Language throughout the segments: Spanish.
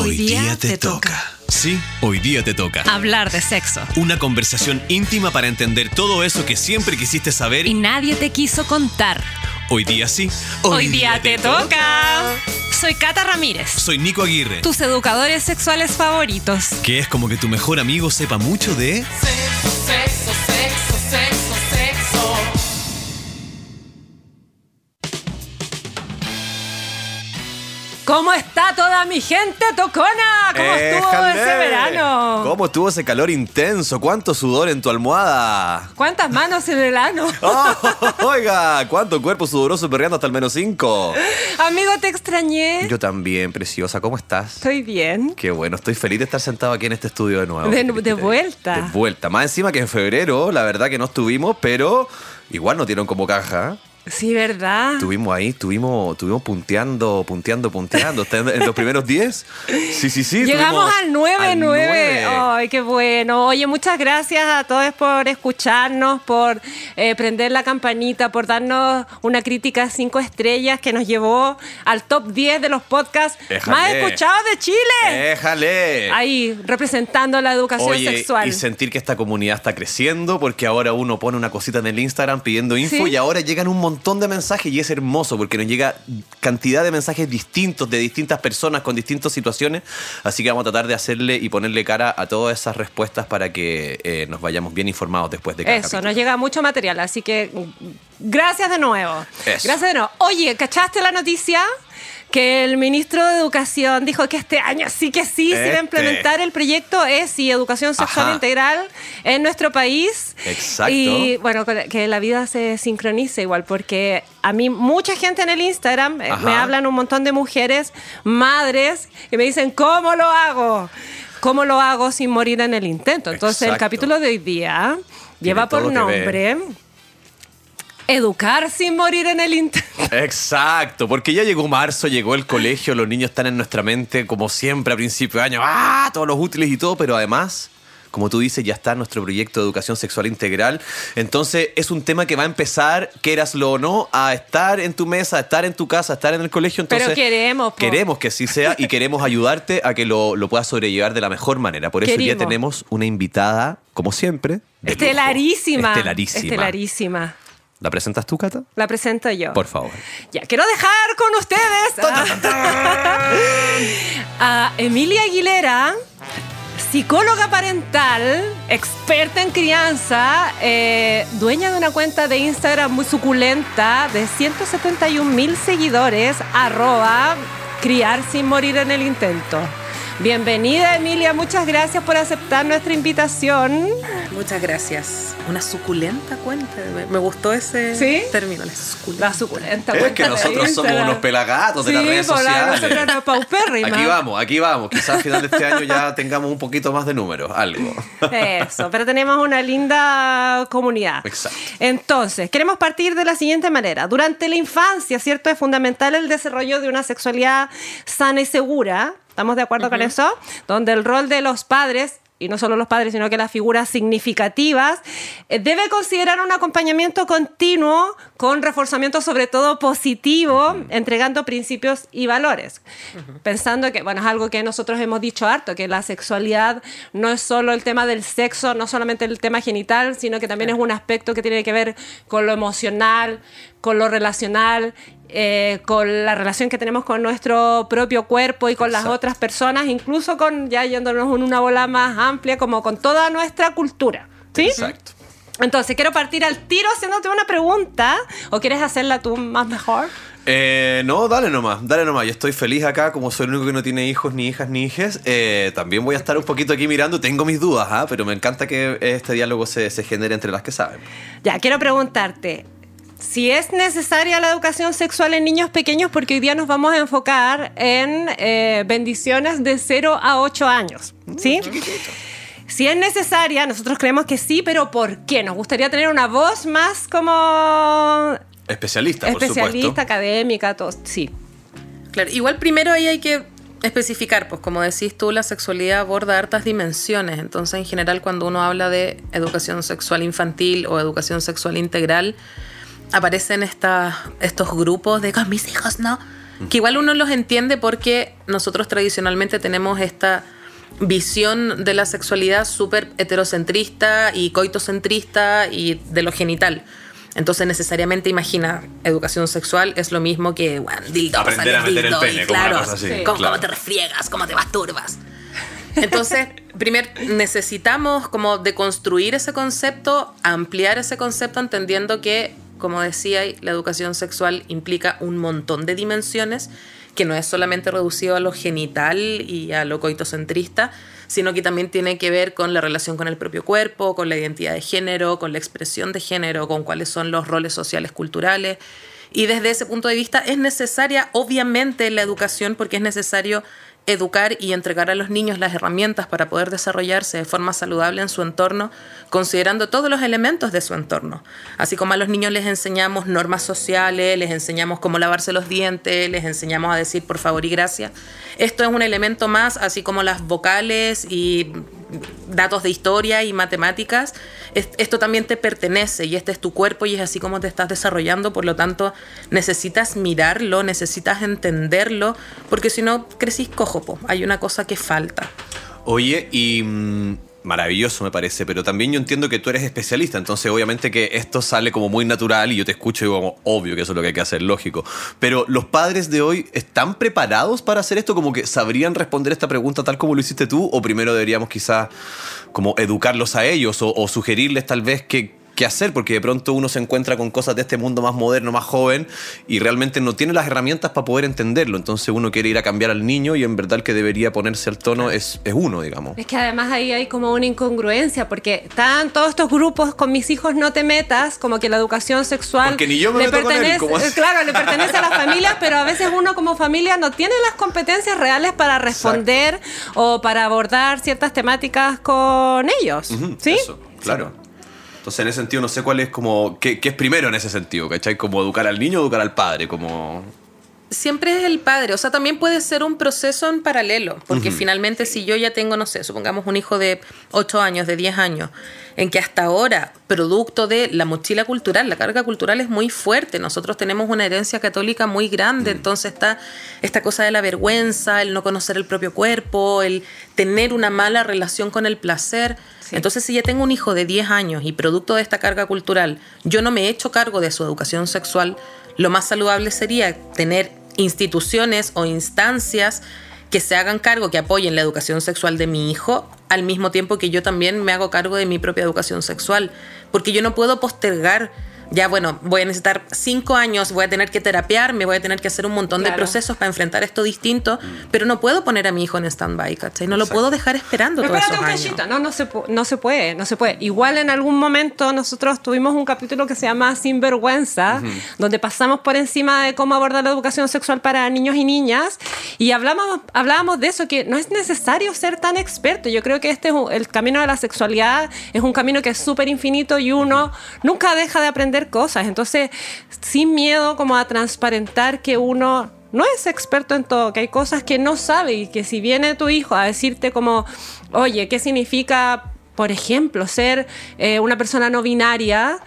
Hoy día te toca. Sí, hoy día te toca. Hablar de sexo. Una conversación íntima para entender todo eso que siempre quisiste saber Y nadie te quiso contar. hoy día sí. Hoy, día, te toca. Soy Cata Ramírez, Soy Nico Aguirre, tus educadores sexuales favoritos. que es como que tu mejor amigo sepa mucho de... Sexo, sexo, sexo, sexo. ¿Cómo está toda mi gente tocona? ¿Cómo estuvo ese verano? ¿Cómo estuvo ese calor intenso? ¿Cuánto sudor en tu almohada? ¿Cuántas manos en el ano? ¡Oh, oiga, ¿cuánto cuerpo sudoroso perreando hasta el menos 5? Amigo, te extrañé. Yo también, preciosa. ¿Cómo estás? Estoy bien. Qué bueno, estoy feliz de estar sentado aquí en este estudio de nuevo. De- ¿Qué querés de que te vuelta. De vuelta. Más encima que en febrero, la verdad que no estuvimos, pero igual nos dieron como caja. Sí, ¿verdad? Estuvimos ahí, estuvimos, estuvimos punteando, punteando, punteando. En, los primeros 10. Sí, sí, sí. Llegamos al 9-9. al nueve. Ay, qué bueno. Oye, muchas gracias a todos por escucharnos, por eh, prender la campanita, por darnos una crítica cinco estrellas que nos llevó al top 10 de los podcasts Éjale. más escuchados de Chile. ¡Déjale! Ahí, representando la educación Oye, sexual. y sentir que esta comunidad está creciendo porque ahora uno pone una cosita en el Instagram pidiendo info Sí. y ahora llegan un montón de mensajes y es hermoso porque nos llega cantidad de mensajes distintos de distintas personas con distintas situaciones. Así que vamos a tratar de hacerle y ponerle cara a todas esas respuestas para que eh, nos vayamos bien informados después de cada Eso, capítulo. nos llega mucho material, así que mm, gracias de nuevo. Eso. Gracias de nuevo. Oye, ¿cachaste la noticia? Que el ministro de Educación dijo que este año sí que sí se va Este. a implementar el proyecto ESI, Educación Sexual Ajá. Integral, en nuestro país. Exacto. Y bueno, que la vida se sincronice igual, porque a mí mucha gente en el Instagram, eh, Ajá. me hablan un montón de mujeres, madres, que me dicen, ¿cómo lo hago? ¿Cómo lo hago sin morir en el intento? Entonces, el capítulo de hoy día lleva por ver. Educar sin morir en el intento. Exacto, porque ya llegó marzo, llegó el colegio, los niños están en nuestra mente como siempre a principio de año, ¡ah! Todos los útiles y todo, pero además, como tú dices, ya está nuestro proyecto de educación sexual integral. Entonces es un tema que va a empezar, quieraslo o no, a estar en tu mesa, a estar en tu casa, a estar en el colegio. Pero queremos, po. Queremos que así sea y queremos ayudarte a que lo, lo puedas sobrellevar de la mejor manera. Por eso ya tenemos una invitada, como siempre. Estelarísima. Estelarísima. Estelarísima. ¿La presentas tú, Cata? La presento yo. Por favor. Ya, quiero dejar con ustedes a, Emilia Aguilera, psicóloga parental, experta en crianza, eh, dueña de una cuenta de Instagram muy suculenta de 171 mil seguidores, arroba criar sin morir en el intento. Bienvenida Emilia, muchas gracias por aceptar nuestra invitación. Muchas gracias. Una suculenta cuenta. Me, me gustó ese ¿Sí? término, la suculenta. La suculenta Es cuenta que nosotros somos unos pelagatos de Sí, las redes pues, la- sociales. nosotros paupérrimas. Aquí vamos, aquí vamos. Quizás al final de este año ya tengamos un poquito más de números, algo. Eso, pero tenemos una linda comunidad. Exacto. Entonces, queremos partir de la siguiente manera. Durante la infancia, ¿cierto? Es fundamental el desarrollo de una sexualidad sana y segura. ¿Estamos de acuerdo con eso? Donde el rol de los padres y no solo los padres, sino que las figuras significativas, eh, debe considerar un acompañamiento continuo con reforzamiento sobre todo positivo, entregando principios y valores. Pensando que, bueno, es algo que nosotros hemos dicho harto, que la sexualidad no es solo el tema del sexo, no solamente el tema genital, sino que también es un aspecto que tiene que ver con lo emocional, con lo relacional, eh, con la relación que tenemos con nuestro propio cuerpo y con las otras personas, incluso con, ya yéndonos en una bola más amplia, como con toda nuestra cultura. ¿Sí? Exacto. Entonces, quiero partir al tiro haciéndote una pregunta, o quieres hacerla tú más mejor. Eh, no, dale nomás, dale nomás. Yo estoy feliz acá, como soy el único que no tiene hijos, ni hijas, ni hijes. eh, también voy a estar un poquito aquí mirando. Tengo mis dudas, ¿ah? pero me encanta que este diálogo se, se genere entre las que saben. Ya, quiero preguntarte. Si es necesaria la educación sexual en niños pequeños, porque hoy día nos vamos a enfocar en eh, bendiciones de 0 a 8 años. ¿Sí? Si es necesaria, nosotros creemos que sí, pero ¿por qué? Nos gustaría tener una voz más como Especialista, por especialista, supuesto. académica, todo. Sí. Claro, igual primero ahí hay que especificar, pues como decís tú, la sexualidad aborda hartas dimensiones. Entonces, en general, cuando uno habla de educación sexual infantil o educación sexual integral, aparecen esta- estos grupos de con mis hijos no. que igual uno los entiende porque nosotros tradicionalmente tenemos esta visión de la sexualidad súper heterocentrista y coitocentrista y de lo genital. Entonces necesariamente imagina, educación sexual es lo mismo que bueno, dildo, Aprender a meter el dildo, y pene, como una claro, cosa así, cómo, claro. cómo te refriegas, cómo te masturbas. Entonces, primero necesitamos como deconstruir ese concepto, ampliar ese concepto entendiendo que, como decía, la educación sexual implica un montón de dimensiones que no es solamente reducido a lo genital y a lo coitocentrista, sino que también tiene que ver con la relación con el propio cuerpo, con la identidad de género, con la expresión de género, con cuáles son los roles sociales culturales. Y desde ese punto de vista es necesaria, obviamente, la educación porque es necesario educar y entregar a los niños las herramientas para poder desarrollarse de forma saludable en su entorno, considerando todos los elementos de su entorno. Así como a los niños les enseñamos normas sociales, les enseñamos cómo lavarse los dientes, les enseñamos a decir por favor y gracias. Esto es un elemento más, así como las vocales y datos de historia y matemáticas. Es- Esto también te pertenece y este es tu cuerpo y es así como te estás desarrollando, por lo tanto necesitas mirarlo, necesitas entenderlo, porque si no crecís cojo, po. hay una cosa que falta. Oye, y mm, maravilloso me parece, pero también yo entiendo que tú eres especialista, entonces obviamente que esto sale como muy natural y yo te escucho y digo obvio que eso es lo que hay que hacer, lógico. Pero los padres de hoy están preparados para hacer esto, como que sabrían responder esta pregunta tal como lo hiciste tú, o primero deberíamos quizás como educarlos a ellos o sugerirles tal vez que qué hacer, porque de pronto uno se encuentra con cosas de este mundo más moderno, más joven, y realmente no tiene las herramientas para poder entenderlo. Entonces uno quiere ir a cambiar al niño y en verdad el que debería ponerse al tono es, es uno, digamos. Es que además ahí hay como una incongruencia, porque están todos estos grupos con mis hijos no te metas, como que la educación sexual Porque ni yo me le meto con él, pertenece, claro, le pertenece a las familias, pero a veces uno como familia no tiene las competencias reales para responder o para abordar ciertas temáticas con ellos, ¿sí? Eso, claro. Entonces, en ese sentido, no sé cuál es como. ¿Qué, qué es primero en ese sentido? ¿Cachai? Como educar al niño o educar al padre. Como. Siempre es el padre, o sea, también puede ser un proceso en paralelo, porque finalmente si yo ya tengo, no sé, supongamos un hijo de 8 años, de 10 años, en que hasta ahora, producto de la mochila cultural, la carga cultural es muy fuerte, nosotros tenemos una herencia católica muy grande, entonces está esta cosa de la vergüenza, el no conocer el propio cuerpo, el tener una mala relación con el placer. Entonces, si ya tengo un hijo de 10 años y producto de esta carga cultural, yo no me he hecho cargo de su educación sexual, lo más saludable sería tener instituciones o instancias que se hagan cargo, que apoyen la educación sexual de mi hijo, al mismo tiempo que yo también me hago cargo de mi propia educación sexual. Porque yo no puedo postergar, ya bueno, voy a necesitar cinco años, voy a tener que terapiarme, voy a tener que hacer un montón de Claro. procesos para enfrentar esto distinto, pero no puedo poner a mi hijo en stand-by, ¿cachai? No lo Exacto. puedo dejar esperando Pero todos esos un años. cachito, no, no se, pu- no se puede, no se puede. Igual en algún momento nosotros tuvimos un capítulo que se llama Sinvergüenza, donde pasamos por encima de cómo abordar la educación sexual para niños y niñas y hablamos, hablábamos de eso, que no es necesario ser tan experto. Yo creo que este es un- el camino de la sexualidad, es un camino que es súper infinito y uno nunca deja de aprender cosas. Entonces, sin miedo como a transparentar que uno no es experto en todo, que hay cosas que no sabe y que si viene tu hijo a decirte como, oye, ¿qué significa, por ejemplo, ser eh, una persona no binaria?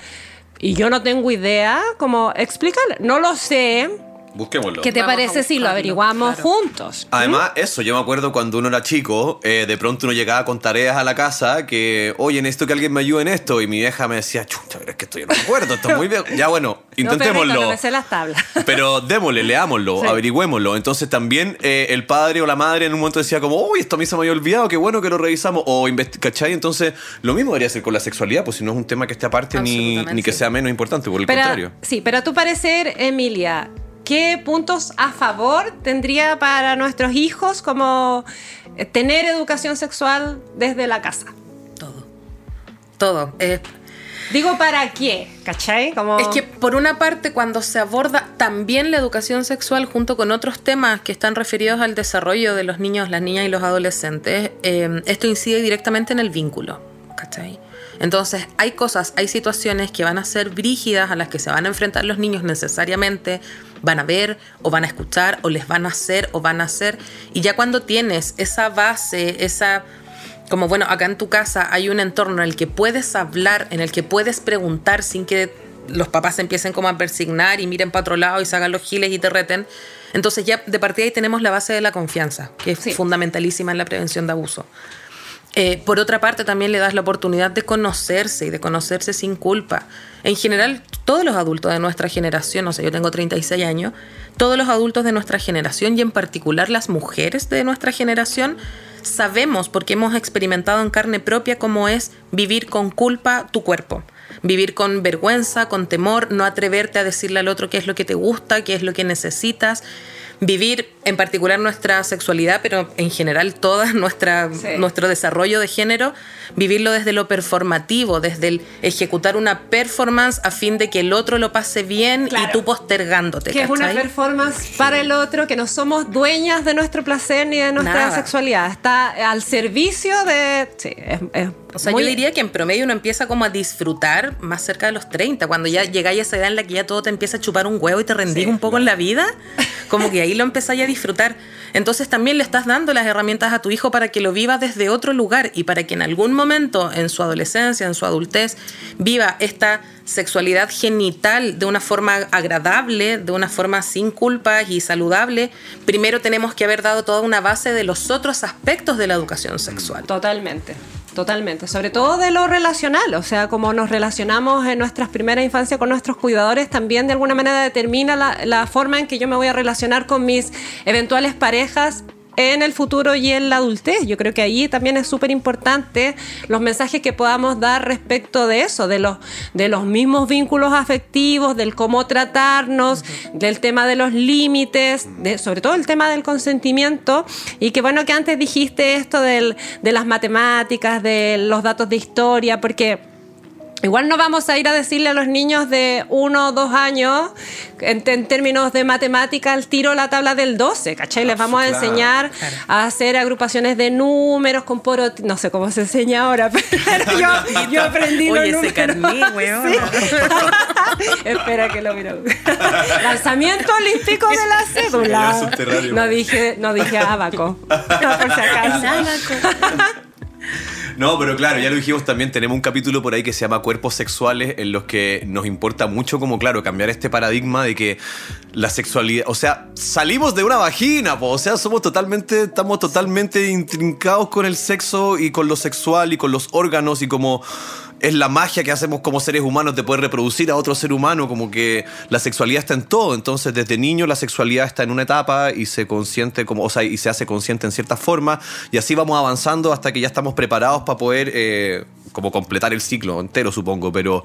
Y yo no tengo idea, como explícale, no lo sé. Busquémoslo. ¿Qué te Vamos parece si lo averiguamos claro. juntos? Además, eso, yo me acuerdo cuando uno era chico, eh, de pronto uno llegaba con tareas a la casa que, oye, necesito que alguien me ayude en esto. Y mi vieja me decía, chucha, pero es que esto yo no me acuerdo, esto es muy bien. Ya bueno, intentémoslo. No, perrito, no me sé las tablas. Pero démosle, leámoslo, Sí. averigüémoslo. Entonces también eh, el padre o la madre en un momento decía como, uy, esto a mí se me había olvidado, qué bueno que lo revisamos. O ¿cachai? Entonces lo mismo debería ser con la sexualidad, pues si no es un tema que esté aparte ni, ni que sea menos importante, por el Pero, contrario. sí, pero a tu parecer, Emilia, ¿qué puntos a favor tendría para nuestros hijos como eh, tener educación sexual desde la casa? Todo. Todo. Eh, Digo, ¿para qué? ¿Cachai? Como... Es que por una parte cuando se aborda también la educación sexual junto con otros temas que están referidos al desarrollo de los niños, las niñas y los adolescentes, eh, esto incide directamente en el vínculo. ¿cachai? Entonces hay cosas, hay situaciones que van a ser brígidas a las que se van a enfrentar los niños necesariamente, van a ver o van a escuchar o les van a hacer o van a hacer. Y ya cuando tienes esa base, esa como bueno, acá en tu casa hay un entorno en el que puedes hablar, en el que puedes preguntar sin que los papás empiecen como a persignar y miren para otro lado y se hagan los giles y te reten. Entonces ya de partida ahí tenemos la base de la confianza, que es Sí. fundamentalísima en la prevención de abuso. Eh, por otra parte, también le das la oportunidad de conocerse y de conocerse sin culpa. En general, todos los adultos de nuestra generación, o sea, yo tengo 36 años, todos los adultos de nuestra generación y en particular las mujeres de nuestra generación, sabemos, porque hemos experimentado en carne propia, cómo es vivir con culpa tu cuerpo. Vivir con vergüenza, con temor, no atreverte a decirle al otro qué es lo que te gusta, qué es lo que necesitas. Vivir en particular nuestra sexualidad, pero en general nuestra, Sí. nuestro desarrollo de género, vivirlo desde lo performativo, desde el ejecutar una performance a fin de que el otro lo pase bien Claro. y tú postergándote. Que es una performance para el otro, que no somos dueñas de nuestro placer ni de nuestra Nada. sexualidad. Está al servicio de. Sí, es, es O sea, muy- yo diría que en promedio uno empieza como a disfrutar más cerca de los 30, cuando ya llegáis a esa edad en la que ya todo te empieza a chupar un huevo y te rendís Sí. un poco en la vida, como que ahí lo empezáis a disfrutar. Entonces también le estás dando las herramientas a tu hijo para que lo viva desde otro lugar y para que en algún momento en su adolescencia, en su adultez, viva esta sexualidad genital de una forma agradable, de una forma sin culpas y saludable. Primero tenemos que haber dado toda una base de los otros aspectos de la educación sexual. Totalmente, totalmente. Sobre todo de lo relacional, o sea, como nos relacionamos en nuestras primeras infancias con nuestros cuidadores, también de alguna manera determina la, la forma en que yo me voy a relacionar con mis eventuales parejas en el futuro y en la adultez. Yo creo que ahí también es súper importante los mensajes que podamos dar respecto de eso, de los, de los mismos vínculos afectivos, del cómo tratarnos, del tema de los límites, de, sobre todo el tema del consentimiento. Y que bueno que antes dijiste esto del, de las matemáticas, de los datos de historia, porque... Igual no vamos a ir a decirle a los niños de uno o dos años, en, en términos de matemática, al tiro la tabla del 12, ¿cachai? Les vamos a claro. enseñar a hacer agrupaciones de números con poro... No sé cómo se enseña ahora, pero yo, yo aprendí los Oye, ese números. weón. Espera que lo miro. Lanzamiento olímpico de la cédula. No dije, no dije abaco. por si acaso. No, pero claro, ya lo dijimos también, tenemos un capítulo por ahí que se llama Cuerpos Sexuales, en los que nos importa mucho como, claro, cambiar este paradigma de que la sexualidad, o sea, salimos de una vagina, o sea, somos totalmente, estamos totalmente intrincados con el sexo y con lo sexual y con los órganos y como es la magia que hacemos como seres humanos de poder reproducir a otro ser humano, como que la sexualidad está en todo. Entonces, desde niño la sexualidad está en una etapa y se consiente como, o sea, y se hace consciente en cierta forma, y así vamos avanzando hasta que ya estamos preparados para poder eh, como completar el ciclo entero, supongo. Pero,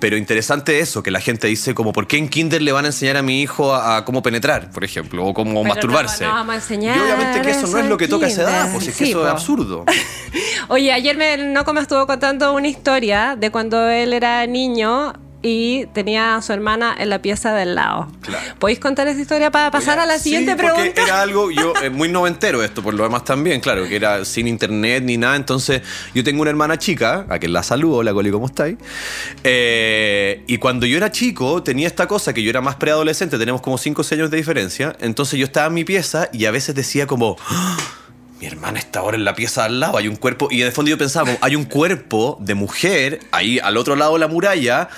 pero interesante eso, que la gente dice como, ¿por qué en kinder le van a enseñar a mi hijo a, a cómo penetrar, por ejemplo, o cómo Pero masturbarse? no, no vamos a enseñar y obviamente que eso no es lo que toca a esa edad, pues es que Sí, eso po. es absurdo. Oye, ayer me, Noco me estuvo contando una historia de cuando él era niño y tenía a su hermana en la pieza del lado. Claro. ¿Podéis contar esa historia para pasar a la Sí, siguiente porque pregunta? Era algo, yo, eh, muy noventero esto, por lo demás también, claro, que era sin internet ni nada. Entonces, yo tengo una hermana chica, a quien la saludo, hola Coli, ¿cómo estáis? Eh, y cuando yo era chico, tenía esta cosa que yo era más preadolescente, tenemos como 5 o 6 años de diferencia. Entonces, yo estaba en mi pieza y a veces decía como. "Ah, Mi hermana está ahora en la pieza al lado, hay un cuerpo, y de fondo yo pensaba, hay un cuerpo de mujer ahí al otro lado de la muralla,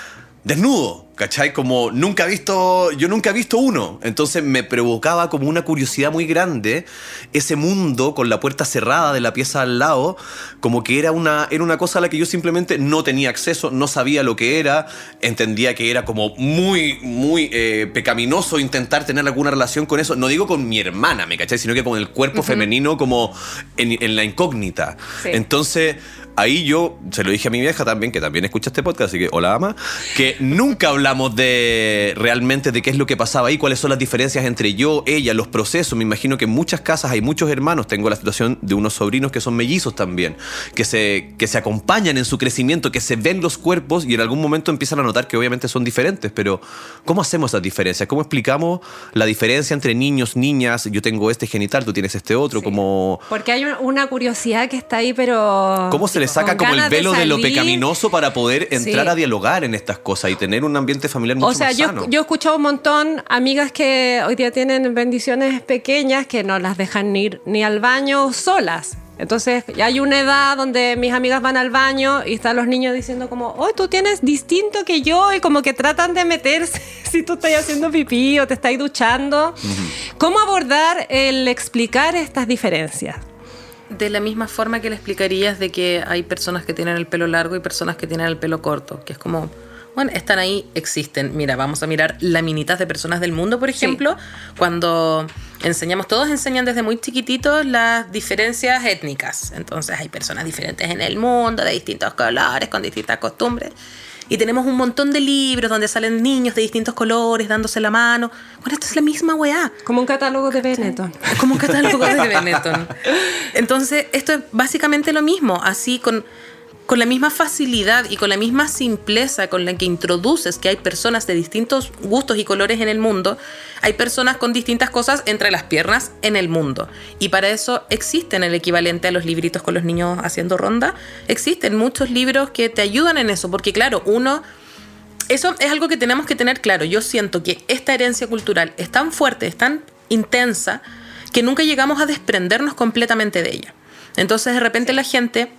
desnudo, ¿cachai? Como nunca he visto, yo nunca he visto uno. Entonces me provocaba como una curiosidad muy grande ese mundo con la puerta cerrada de la pieza al lado, como que era una, era una cosa a la que yo simplemente no tenía acceso, no sabía lo que era, entendía que era como muy, muy eh, pecaminoso intentar tener alguna relación con eso. No digo con mi hermana, ¿me cachai? Sino que con el cuerpo femenino como en, en la incógnita. Sí. Entonces, ahí yo se lo dije a mi vieja también, que también escucha este podcast, así que hola ama, que nunca hablamos de realmente de qué es lo que pasaba ahí, cuáles son las diferencias entre yo, ella, los procesos. Me imagino que en muchas casas hay muchos hermanos. Tengo la situación de unos sobrinos que son mellizos también, que se, que se acompañan en su crecimiento, que se ven los cuerpos y en algún momento empiezan a notar que obviamente son diferentes. Pero, ¿cómo hacemos esas diferencias? ¿Cómo explicamos la diferencia entre niños, niñas? Yo tengo este genital, tú tienes este otro, como... Porque hay un- una curiosidad que está ahí, pero. ¿Cómo se le saca con como el ganas de velo de, lo pecaminoso para poder entrar Sí. a dialogar en estas cosas y tener un ambiente familiar mucho O sea, más yo, sano? yo he escuchado un montón amigas que hoy día tienen bendiciones pequeñas que no las dejan ni ir ni al baño solas. Entonces, ya hay una edad donde mis amigas van al baño y están los niños diciendo como, oh, tú tienes distinto que yo y como que tratan de meterse si tú estás haciendo pipí o te estás duchando. ¿Cómo abordar el explicar estas diferencias? De la misma forma que le explicarías de que hay personas que tienen el pelo largo y personas que tienen el pelo corto, que es como, bueno, están ahí, existen. Mira, vamos a mirar laminitas de personas del mundo, por ejemplo, cuando enseñamos, todos enseñan desde muy chiquititos las diferencias étnicas. Entonces hay personas diferentes en el mundo, de distintos colores, con distintas costumbres. Y tenemos un montón de libros donde salen niños de distintos colores dándose la mano. Bueno, esto es la misma weá. Como un catálogo de Benetton. Como un catálogo de Benetton. Entonces, esto es básicamente lo mismo. Así con con la misma facilidad y con la misma simpleza con la que introduces que hay personas de distintos gustos y colores en el mundo, hay personas con distintas cosas entre las piernas en el mundo. Y para eso existen el equivalente a los libritos con los niños haciendo ronda. Existen muchos libros que te ayudan en eso, porque claro, uno... Eso es algo que tenemos que tener claro. Yo siento que esta herencia cultural es tan fuerte, es tan intensa, que nunca llegamos a desprendernos completamente de ella. Entonces de repente la gente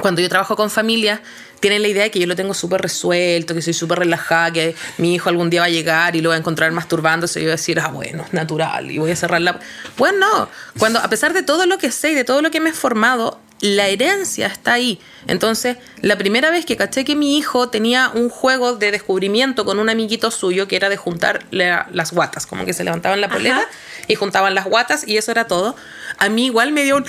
cuando yo trabajo con familias, tienen la idea de que yo lo tengo súper resuelto, que soy súper relajada, que mi hijo algún día va a llegar y lo va a encontrar masturbándose y yo voy a decir, ah, bueno, es natural, y voy a cerrar la... Bueno, no, cuando a pesar de todo lo que sé y de todo lo que me he formado, la herencia está ahí. Entonces, la primera vez que caché que mi hijo tenía un juego de descubrimiento con un amiguito suyo que era de juntar las guatas, como que se levantaban la polera y juntaban las guatas y eso era todo, a mí igual me dio un...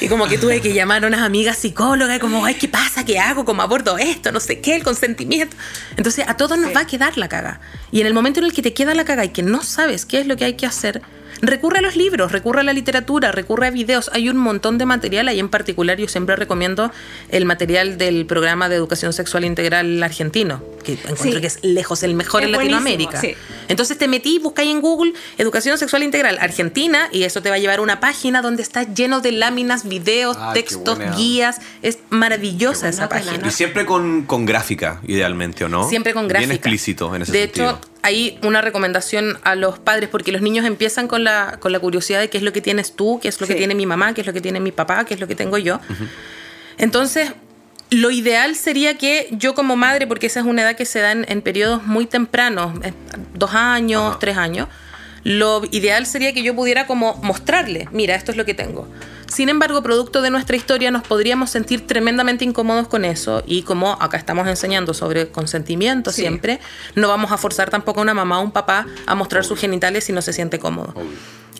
Y como que tuve que llamar a unas amigas psicólogas, como, ay, ¿qué pasa? ¿Qué hago? ¿Cómo abordo esto? No sé qué, el consentimiento. Entonces, a todos nos va a quedar la caga. Y en el momento en el que te queda la caga y que no sabes qué es lo que hay que hacer, recurre a los libros, recurre a la literatura, recurre a videos. Hay un montón de material. Ahí en particular yo siempre recomiendo el material del programa de educación sexual integral argentino, que encuentro que es lejos el mejor en Latinoamérica. Entonces te metí, buscáis en Google educación sexual integral Argentina y eso te va a llevar a una página donde está lleno de láminas, videos, textos, guías. Es maravillosa esa página. Y siempre con, con, gráfica, idealmente, ¿o no? Siempre con gráfica. Bien explícito en ese de sentido. De hecho, hay una recomendación a los padres, porque los niños empiezan con la, con la curiosidad de qué es lo que tienes tú, qué es lo que tiene mi mamá, qué es lo que tiene mi papá, qué es lo que tengo yo. Entonces, lo ideal sería que yo como madre, porque esa es una edad que se da en, periodos muy tempranos, dos años, tres años, lo ideal sería que yo pudiera como mostrarle, mira, esto es lo que tengo. Sin embargo, producto de nuestra historia nos podríamos sentir tremendamente incómodos con eso y como acá estamos enseñando sobre consentimiento siempre, no vamos a forzar tampoco a una mamá o un papá a mostrar sus genitales si no se siente cómodo.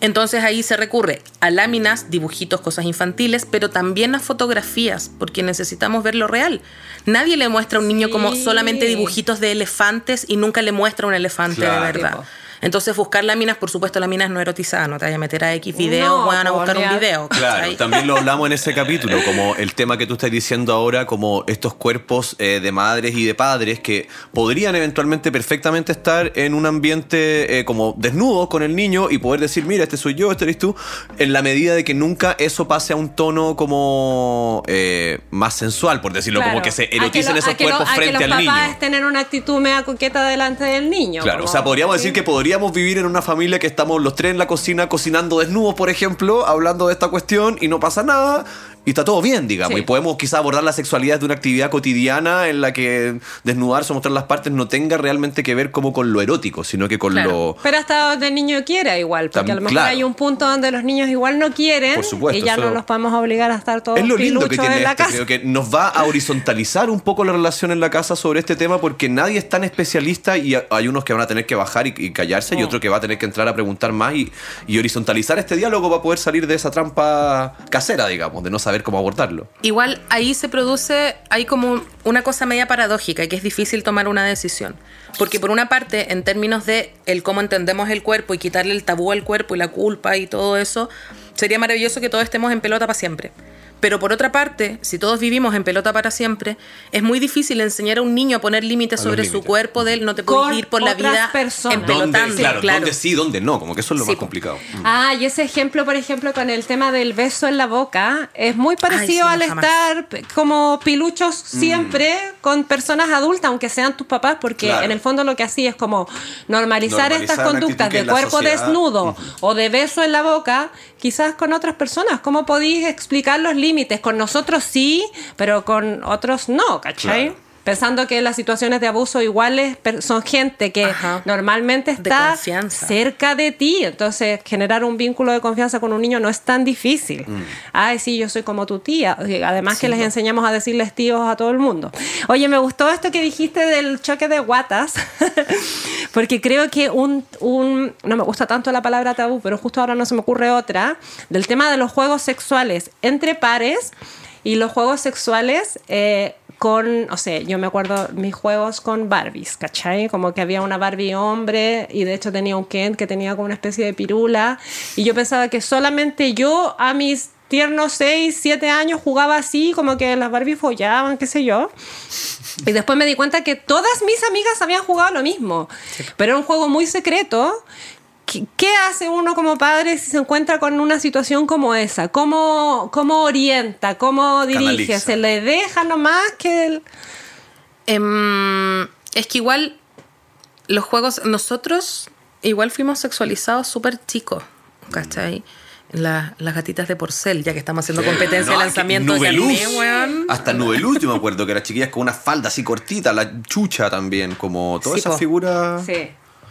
Entonces ahí se recurre a láminas, dibujitos, cosas infantiles, pero también a fotografías, porque necesitamos ver lo real. Nadie le muestra a un niño como solamente dibujitos de elefantes y nunca le muestra un elefante de verdad. Entonces, buscar láminas, por supuesto, láminas no erotizadas, no te vayas a meter a X video, no, van a buscar un video. Claro, también lo hablamos en ese capítulo, como el tema que tú estás diciendo ahora, como estos cuerpos eh, de madres y de padres que podrían eventualmente perfectamente estar en un ambiente eh, como desnudo con el niño y poder decir, mira, este soy yo, este eres tú, en la medida de que nunca eso pase a un tono como eh, más sensual, por decirlo, como que se eroticen esos cuerpos frente al niño. es tener una actitud mea coqueta delante del niño. Claro, o sea, podríamos decir que podría vivir en una familia que estamos los tres en la cocina cocinando desnudos, por ejemplo, hablando de esta cuestión y no pasa nada y está todo bien, digamos. Y podemos quizá abordar la sexualidad de una actividad cotidiana en la que desnudarse o mostrar las partes no tenga realmente que ver como con lo erótico, sino que con lo... Pero hasta donde el niño quiera igual, porque a lo mejor hay un punto donde los niños igual no quieren y ya no los podemos obligar a estar todos Es lo lindo que tiene en la este, casa. creo que nos va a horizontalizar un poco la relación en la casa sobre este tema porque nadie es tan especialista y hay unos que van a tener que bajar y, callarse y otro que va a tener que entrar a preguntar más y, y horizontalizar este diálogo para poder salir de esa trampa casera, digamos, de no saber cómo abordarlo. Igual ahí se produce, hay como una cosa media paradójica que es difícil tomar una decisión. Porque por una parte, en términos de el cómo entendemos el cuerpo y quitarle el tabú al cuerpo y la culpa y todo eso, sería maravilloso que todos estemos en pelota para siempre. Pero por otra parte, si todos vivimos en pelota para siempre, es muy difícil enseñar a un niño a poner límites sobre su cuerpo de él. No te puedes ir por la vida empelotando. Claro, claro. ¿Dónde sí, dónde no? Como que eso es lo más complicado. Mm. Ah, y ese ejemplo, por ejemplo, con el tema del beso en la boca, es muy parecido al estar como piluchos mm. siempre con personas adultas, aunque sean tus papás, porque en el fondo lo que hacía es como normalizar, estas conductas de cuerpo desnudo o de beso en la boca quizás con otras personas? ¿Cómo podéis explicar los límites? Con nosotros sí, pero con otros no, ¿cachai? Claro. Pensando que las situaciones de abuso iguales son gente que Ajá. normalmente está cerca de ti. Entonces, generar un vínculo de confianza con un niño no es tan difícil. Mm. Ay, sí, yo soy como tu tía. Además que les enseñamos a decirles tíos a todo el mundo. Oye, me gustó esto que dijiste del choque de guatas, porque creo que un, un- no me gusta tanto la palabra tabú, pero justo ahora no se me ocurre otra, del tema de los juegos sexuales entre pares y los juegos sexuales eh, con, o sea, yo me acuerdo mis juegos con Barbies, ¿cachai? Como que había una Barbie hombre y de hecho tenía un Ken que tenía como una especie de pirula y yo pensaba que solamente yo a mis tiernos 6, 7 años jugaba así, como que las Barbies follaban, qué sé yo. Y después me di cuenta que todas mis amigas habían jugado lo mismo, pero era un juego muy secreto. ¿Qué, qué hace uno como padre si se encuentra con una situación como esa? ¿Cómo, cómo orienta? ¿Cómo dirige? Canaliza. ¿Se le deja nomás que el... Em, es que igual los juegos, nosotros igual fuimos sexualizados súper chicos, ¿cachai? La- las gatitas de porcel, ya que estamos haciendo competencia de lanzamiento de weón. Hasta Nubeluz, yo me acuerdo que eran chiquillas con una falda así cortita, la chucha también, como todas Sí, esas po. figuras. Sí.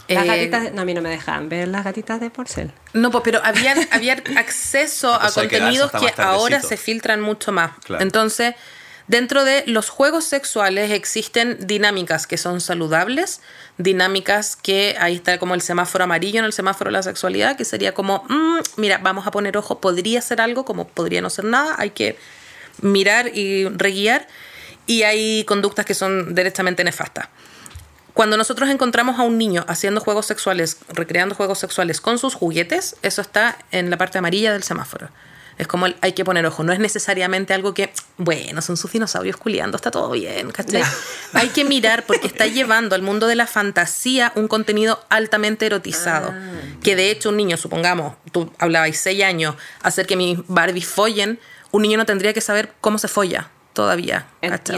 Las Eh, gatitas... de- No, a mí no me dejan ver las gatitas de porcel. No, pues, pero había, había acceso a que contenidos que ahora se filtran mucho más. Claro. Entonces, dentro de los juegos sexuales existen dinámicas que son saludables, dinámicas que ahí está como el semáforo amarillo en el semáforo de la sexualidad, que sería como, mm, mira, vamos a poner ojo, podría ser algo, como podría no ser nada, hay que mirar y reguiar. Y hay conductas que son directamente nefastas. Cuando nosotros encontramos a un niño haciendo juegos sexuales, recreando juegos sexuales con sus juguetes, eso está en la parte amarilla del semáforo. Es como el- hay que poner ojo, no es necesariamente algo que, bueno, son sus dinosaurios culiando, está todo bien, ¿cachai? hay que mirar porque está llevando al mundo de la fantasía un contenido altamente erotizado. Que de hecho un niño, supongamos, tú hablabas seis años, hacer que mis Barbies follen, un niño no tendría que saber cómo se folla todavía.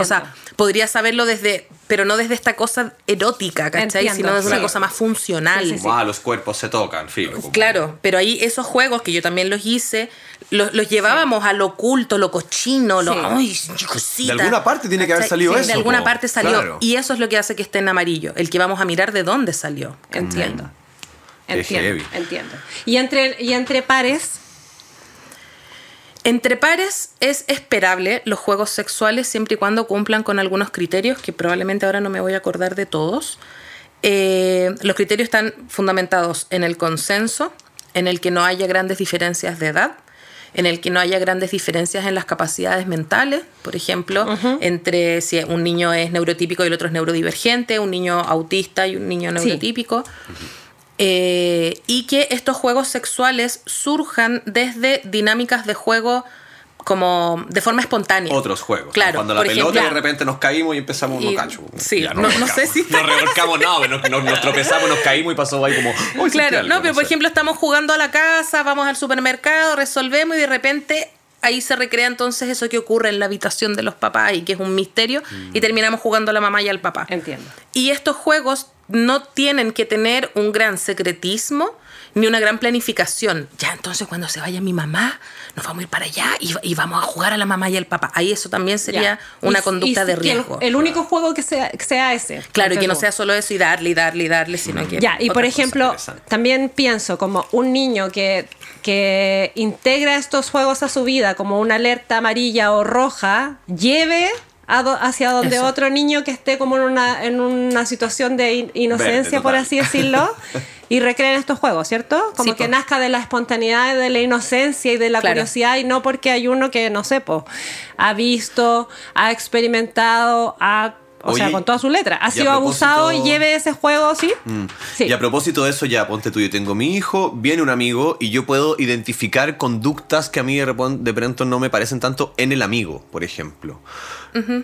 O sea, podría saberlo desde, pero no desde esta cosa erótica, ¿cachai? Entiendo, Sino desde una cosa más funcional. Sí, sí, sí. Ah, los cuerpos se tocan, filo. Claro, pero ahí esos juegos que yo también los hice, los, los llevábamos a lo oculto, lo cochino, lo. Ay, cosita. De alguna parte tiene que haber salido Sí, eso, De alguna parte salió. Claro. Y eso es lo que hace que esté en amarillo. El que vamos a mirar de dónde salió. Entiendo. Entiendo, entiendo. Y entre, y entre pares, Entre pares es esperable los juegos sexuales siempre y cuando cumplan con algunos criterios que probablemente ahora no me voy a acordar de todos. Eh, los criterios están fundamentados en el consenso, en el que no haya grandes diferencias de edad, en el que no haya grandes diferencias en las capacidades mentales, por ejemplo, entre si un niño es neurotípico y el otro es neurodivergente, un niño autista y un niño Sí. Eh, y que estos juegos sexuales surjan desde dinámicas de juego como de forma espontánea. Otros juegos. Claro, Cuando la por pelota ejemplo- de repente nos caímos y empezamos Y- unos cachos. sí, Ya, no- no sé si- Nos revolcamos, no, nos, nos- tropezamos, nos caímos y pasó ahí como. "Uy, sentí Claro, algo", no, pero por sé. ejemplo estamos jugando a la casa, vamos al supermercado, resolvemos y de repente ahí se recrea entonces eso que ocurre en la habitación de los papás y que es un misterio Mm. y terminamos jugando a la mamá y al papá. entiendo. Y estos juegos no tienen que tener un gran secretismo ni una gran planificación. Ya, entonces cuando se vaya mi mamá, nos vamos a ir para allá y, y vamos a jugar a la mamá y al papá. Ahí eso también sería Ya. una Y- conducta y de el- riesgo. El, único juego que sea, que sea ese. claro, y que no sea solo eso y darle y darle y darle, sino que... Ya, y por ejemplo, también pienso como un niño que, que integra estos juegos a su vida como una alerta amarilla o roja, lleve do- hacia donde Eso. otro niño que esté como en una, en una situación de in- inocencia, Verde, por así decirlo, y recreen estos juegos, ¿cierto? Como Sí, que po. nazca de la espontaneidad, de la inocencia y de la Claro. curiosidad, y no porque hay uno que, no sé, po, ha visto, ha experimentado, ha... O sea, con toda su letra. Ha sido abusado y lleve ese juego, ¿sí? Sí. Y a propósito de eso, ya ponte tú, yo tengo mi hijo, viene un amigo y yo puedo identificar conductas que a mí de, pronto no me parecen tanto en el amigo, por ejemplo.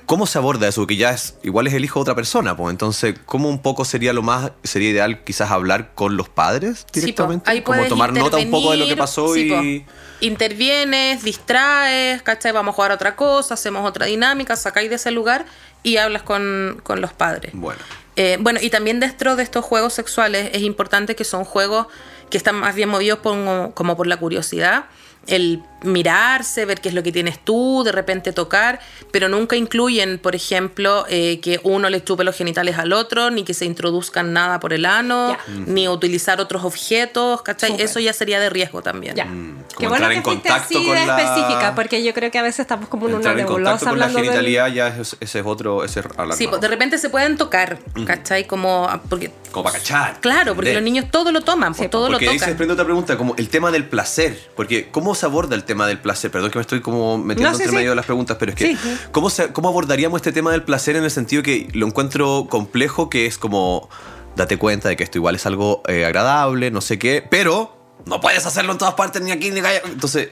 ¿Cómo se aborda eso? Que ya es igual es el hijo de otra persona, pues entonces, ¿cómo un poco sería lo más, sería ideal quizás hablar con los padres Sí, directamente? Ahí Como tomar nota un poco de lo que pasó sí, y... po. Intervienes, distraes, ¿cachai? Vamos a jugar a otra cosa, hacemos otra dinámica, sacáis de ese lugar y hablas con, con los padres. Bueno. Eh, bueno, y también dentro de estos juegos sexuales es importante que son juegos que están más bien movidos por- como por la curiosidad, el mirarse, ver qué es lo que tienes tú, de repente tocar, pero nunca incluyen, por ejemplo, eh, que uno le chupe los genitales al otro, ni que se introduzcan nada por el ano, Ya. ni utilizar otros objetos, ¿cachai? Súper. Eso ya sería de riesgo también. Ya. como Qué bueno entrar que en contacto así con de la- específica, porque yo creo que a veces estamos como en una Entrar en contacto nebulosa con la hablando del- genitalidad ya es- ese es otro, ese es hablar Sí, nuevo. pues de repente se pueden tocar, ¿cachai? Como, porque, Como para cachar. claro, porque entender. los niños todo lo toman, pues Sí, todo Porque lo ahí se tocan. desprende otra pregunta, como el tema del placer. Porque, ¿cómo se aborda el tema del placer? Perdón que me estoy como metiendo No, sí, entre sí. medio de las preguntas, pero es que, Sí. ¿cómo, se- ¿cómo abordaríamos este tema del placer en el sentido que lo encuentro complejo, que es como, date cuenta de que esto igual es algo eh, agradable, no sé qué, pero no puedes hacerlo en todas partes, ni aquí, ni allá. Entonces,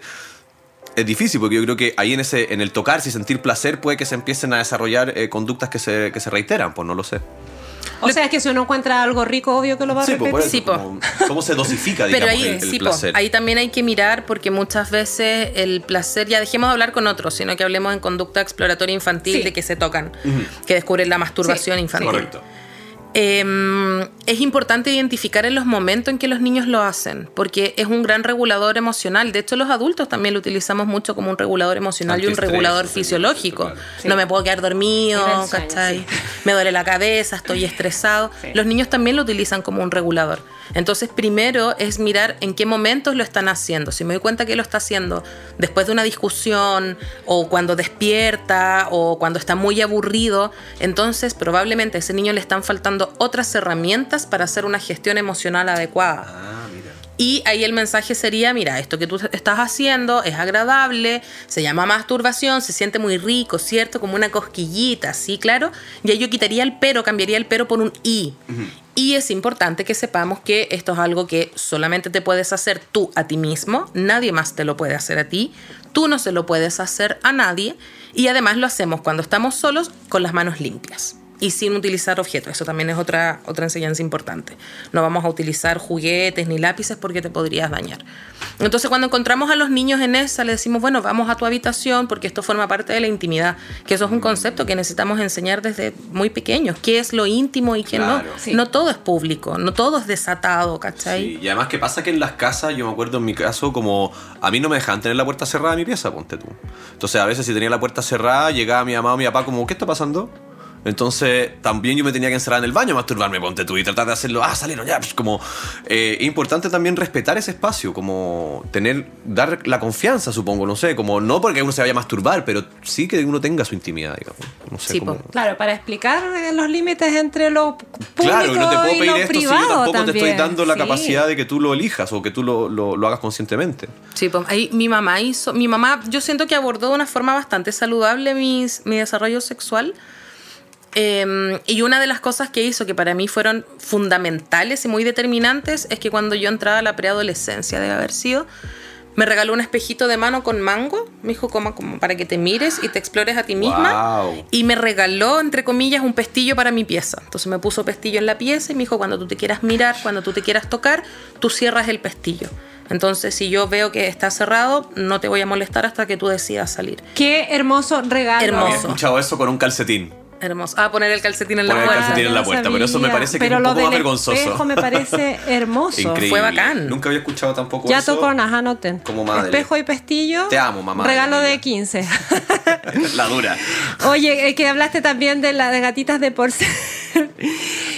es difícil porque yo creo que ahí en ese en el tocarse y sentir placer puede que se empiecen a desarrollar eh, conductas que se, que se reiteran, pues no lo sé. O sea, es que si uno encuentra algo rico, obvio que lo va a Sí, pues, repetir. eso, Sí, como- ¿Cómo se dosifica, Pero ahí, el, el sí, po, placer? ahí también hay que mirar porque muchas veces el placer, ya dejemos de hablar con otros, sino que hablemos en conducta exploratoria infantil Sí. de que se tocan, que descubren la masturbación Sí, infantil. Correcto. Eh, es importante identificar en los momentos en que los niños lo hacen, porque es un gran regulador emocional. De hecho, los adultos también lo utilizamos mucho como un regulador emocional y un regulador fisiológico. claro. Sí. No me puedo quedar dormido, sueño, ¿cachai? sí. Me duele la cabeza, estoy estresado. Sí. Los niños también lo utilizan como un regulador. Entonces, primero es mirar en qué momentos lo están haciendo. Si me doy cuenta que lo está haciendo después de una discusión o cuando despierta o cuando está muy aburrido, entonces probablemente a ese niño le están faltando otras herramientas para hacer una gestión emocional adecuada. Ah, mira. Y ahí el mensaje sería, mira, esto que tú estás haciendo es agradable, se llama masturbación, se siente muy rico, ¿cierto? Como una cosquillita, ¿sí? Claro. Y ahí yo quitaría el pero, cambiaría el pero por un y. Y es importante que sepamos que esto es algo que solamente te puedes hacer tú a ti mismo, nadie más te lo puede hacer a ti, tú no se lo puedes hacer a nadie y además lo hacemos cuando estamos solos con las manos limpias y sin utilizar objetos. Eso también es otra, otra enseñanza importante. No vamos a utilizar juguetes ni lápices porque te podrías dañar. Entonces cuando encontramos a los niños en esa, le decimos, bueno, vamos a tu habitación porque esto forma parte de la intimidad, que eso es un concepto que necesitamos enseñar desde muy pequeños, qué es lo íntimo y qué Claro. no. Sí. No todo es público, no todo es desatado, ¿cachai? Sí, y además que pasa que en las casas, yo me acuerdo en mi caso, como a mí no me dejaban tener la puerta cerrada de mi pieza, ponte tú. Entonces a veces si tenía la puerta cerrada, llegaba mi mamá o mi papá como, ¿qué está pasando? Entonces también yo me tenía que encerrar en el baño masturbarme, ponte tú, y tratar de hacerlo, ah, salieron ya, pues como... eh, importante también respetar ese espacio, como tener, dar la confianza, supongo, no sé, como no porque uno se vaya a masturbar, pero sí que uno tenga su intimidad, digamos. No sé Sí, cómo... po. Claro, para explicar eh, los límites entre lo público Claro, y no te puedo y pedir lo esto si yo privado tampoco te estoy también. dando la Sí. capacidad de que tú lo elijas o que tú lo, lo- lo hagas conscientemente. Sí, pues ahí mi mamá hizo, mi mamá yo siento que abordó de una forma bastante saludable mis, mi desarrollo sexual. Eh, y una de las cosas que hizo que para mí fueron fundamentales y muy determinantes es que cuando yo entraba a la preadolescencia, debe haber sido, me regaló un espejito de mano con mango. Me dijo, como, como para que te mires y te explores a ti misma. Wow. Y me regaló, entre comillas, un pestillo para mi pieza. Entonces me puso pestillo en la pieza y me dijo, cuando tú te quieras mirar, cuando tú te quieras tocar, tú cierras el pestillo. Entonces, si yo veo que está cerrado, no te voy a molestar hasta que tú decidas salir. Qué hermoso regalo. Hermoso. Había escuchado eso con un calcetín. Hermoso. Ah, poner el calcetín en la Poner el puerta. calcetín en la no puerta, pero eso me parece que es un lo poco más vergonzoso. espejo me parece hermoso. Increíble. Fue bacán. Nunca había escuchado tampoco Ya eso. tocó, ajá, anoten. Como madre. Espejo y pestillo. Te amo, mamá de Regalo de vida. 15. La dura. Oye, eh, que hablaste también de la de gatitas de porcelana.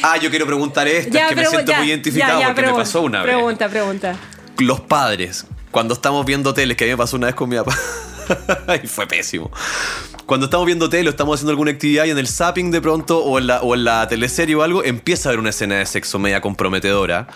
Ah, yo quiero preguntar esto, es que me siento ya, muy identificado ya, ya, porque me pasó una vez. Pregunta, pregunta. Los padres, cuando estamos viendo teles, que a mí me pasó una vez con mi papá, y fue pésimo. Cuando estamos viendo tele o estamos haciendo alguna actividad y en el zapping de pronto o en la, o en la teleserie o algo, empieza a haber una escena de sexo media comprometedora.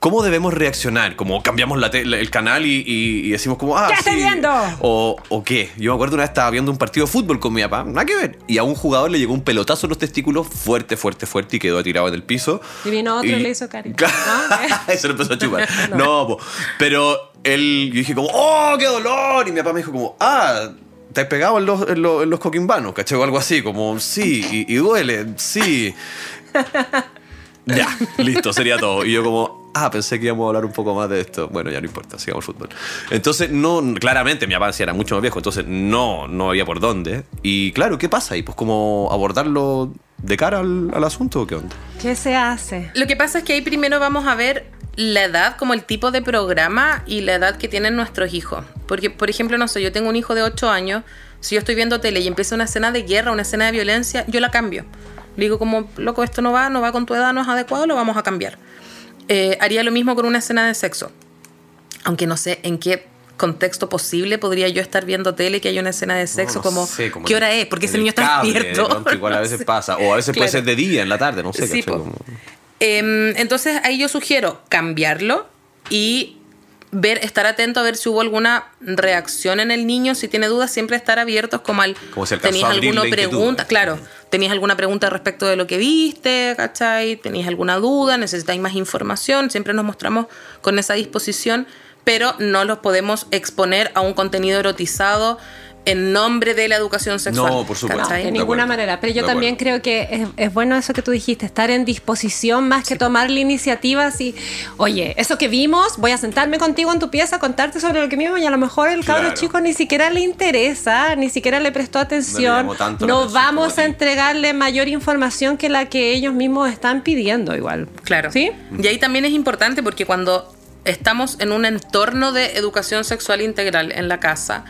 ¿Cómo debemos reaccionar? Como cambiamos la el canal y, y- y decimos como, ah, ¿Qué sí. viendo? O, ¿O qué? Yo me acuerdo una vez estaba viendo un partido de fútbol con mi papá, nada que ver. Y a un jugador le llegó un pelotazo en los testículos fuerte, fuerte, fuerte y quedó tirado en el piso. Y vino otro y le hizo cariño. Ah. Eso lo empezó a chupar. no, po. pero él, yo dije como, ¡oh, qué dolor! Y mi papá me dijo como, ¡ah! ¿Te has pegado en los, en los, en los coquimbanos? ¿Cachai? O algo así, como, sí, y, y duele, sí. ya, listo, sería todo. Y yo como, ah, pensé que íbamos a hablar un poco más de esto. Bueno, ya no importa, sigamos el fútbol. Entonces, no, claramente mi sí era mucho más viejo, entonces no, no había por dónde. Y claro, ¿qué pasa? Y pues como abordarlo de cara al, al asunto, ¿o ¿qué onda? ¿Qué se hace? Lo que pasa es que ahí primero vamos a ver la edad, como el tipo de programa y la edad que tienen nuestros hijos. Porque, por ejemplo, no sé, yo tengo un hijo de 8 años, si yo estoy viendo tele y empieza una escena de guerra, una escena de violencia, yo la cambio. Le digo como, loco, esto no va, no va con tu edad, no es adecuado, lo vamos a cambiar. Eh, haría lo mismo con una escena de sexo. Aunque no sé en qué contexto posible podría yo estar viendo tele que hay una escena de sexo No, no como, sé, como ¿qué hora es? Porque ese niño está despierto. igual a veces pasa. O a veces puede Claro. ser de día, en la tarde, no sé. Sí, Em, entonces ahí yo sugiero cambiarlo y ver, estar atento a ver si hubo alguna reacción en el niño, si tiene dudas, siempre estar abiertos como al Como si tenías alguna pregunta, claro, tenías alguna pregunta respecto de lo que viste, ¿cachai? Tenías alguna duda, necesitáis más información, siempre nos mostramos con esa disposición, pero no los podemos exponer a un contenido erotizado en nombre de la educación sexual. No, por supuesto. No, ¿cachai? de ninguna manera. Pero yo De también acuerdo. creo que es, es bueno eso que tú dijiste, estar en disposición más que tomar la iniciativa. Si, oye, eso que vimos, voy a sentarme contigo en tu pieza a contarte sobre lo que vimos y a lo mejor el cabro Claro. chico ni siquiera le interesa, ni siquiera le prestó atención. tanto No atención como vamos a entregarle mayor información que la que ellos mismos están pidiendo igual. Claro. ¿Sí? Y ahí también es importante porque cuando estamos en un entorno de educación sexual integral en la casa,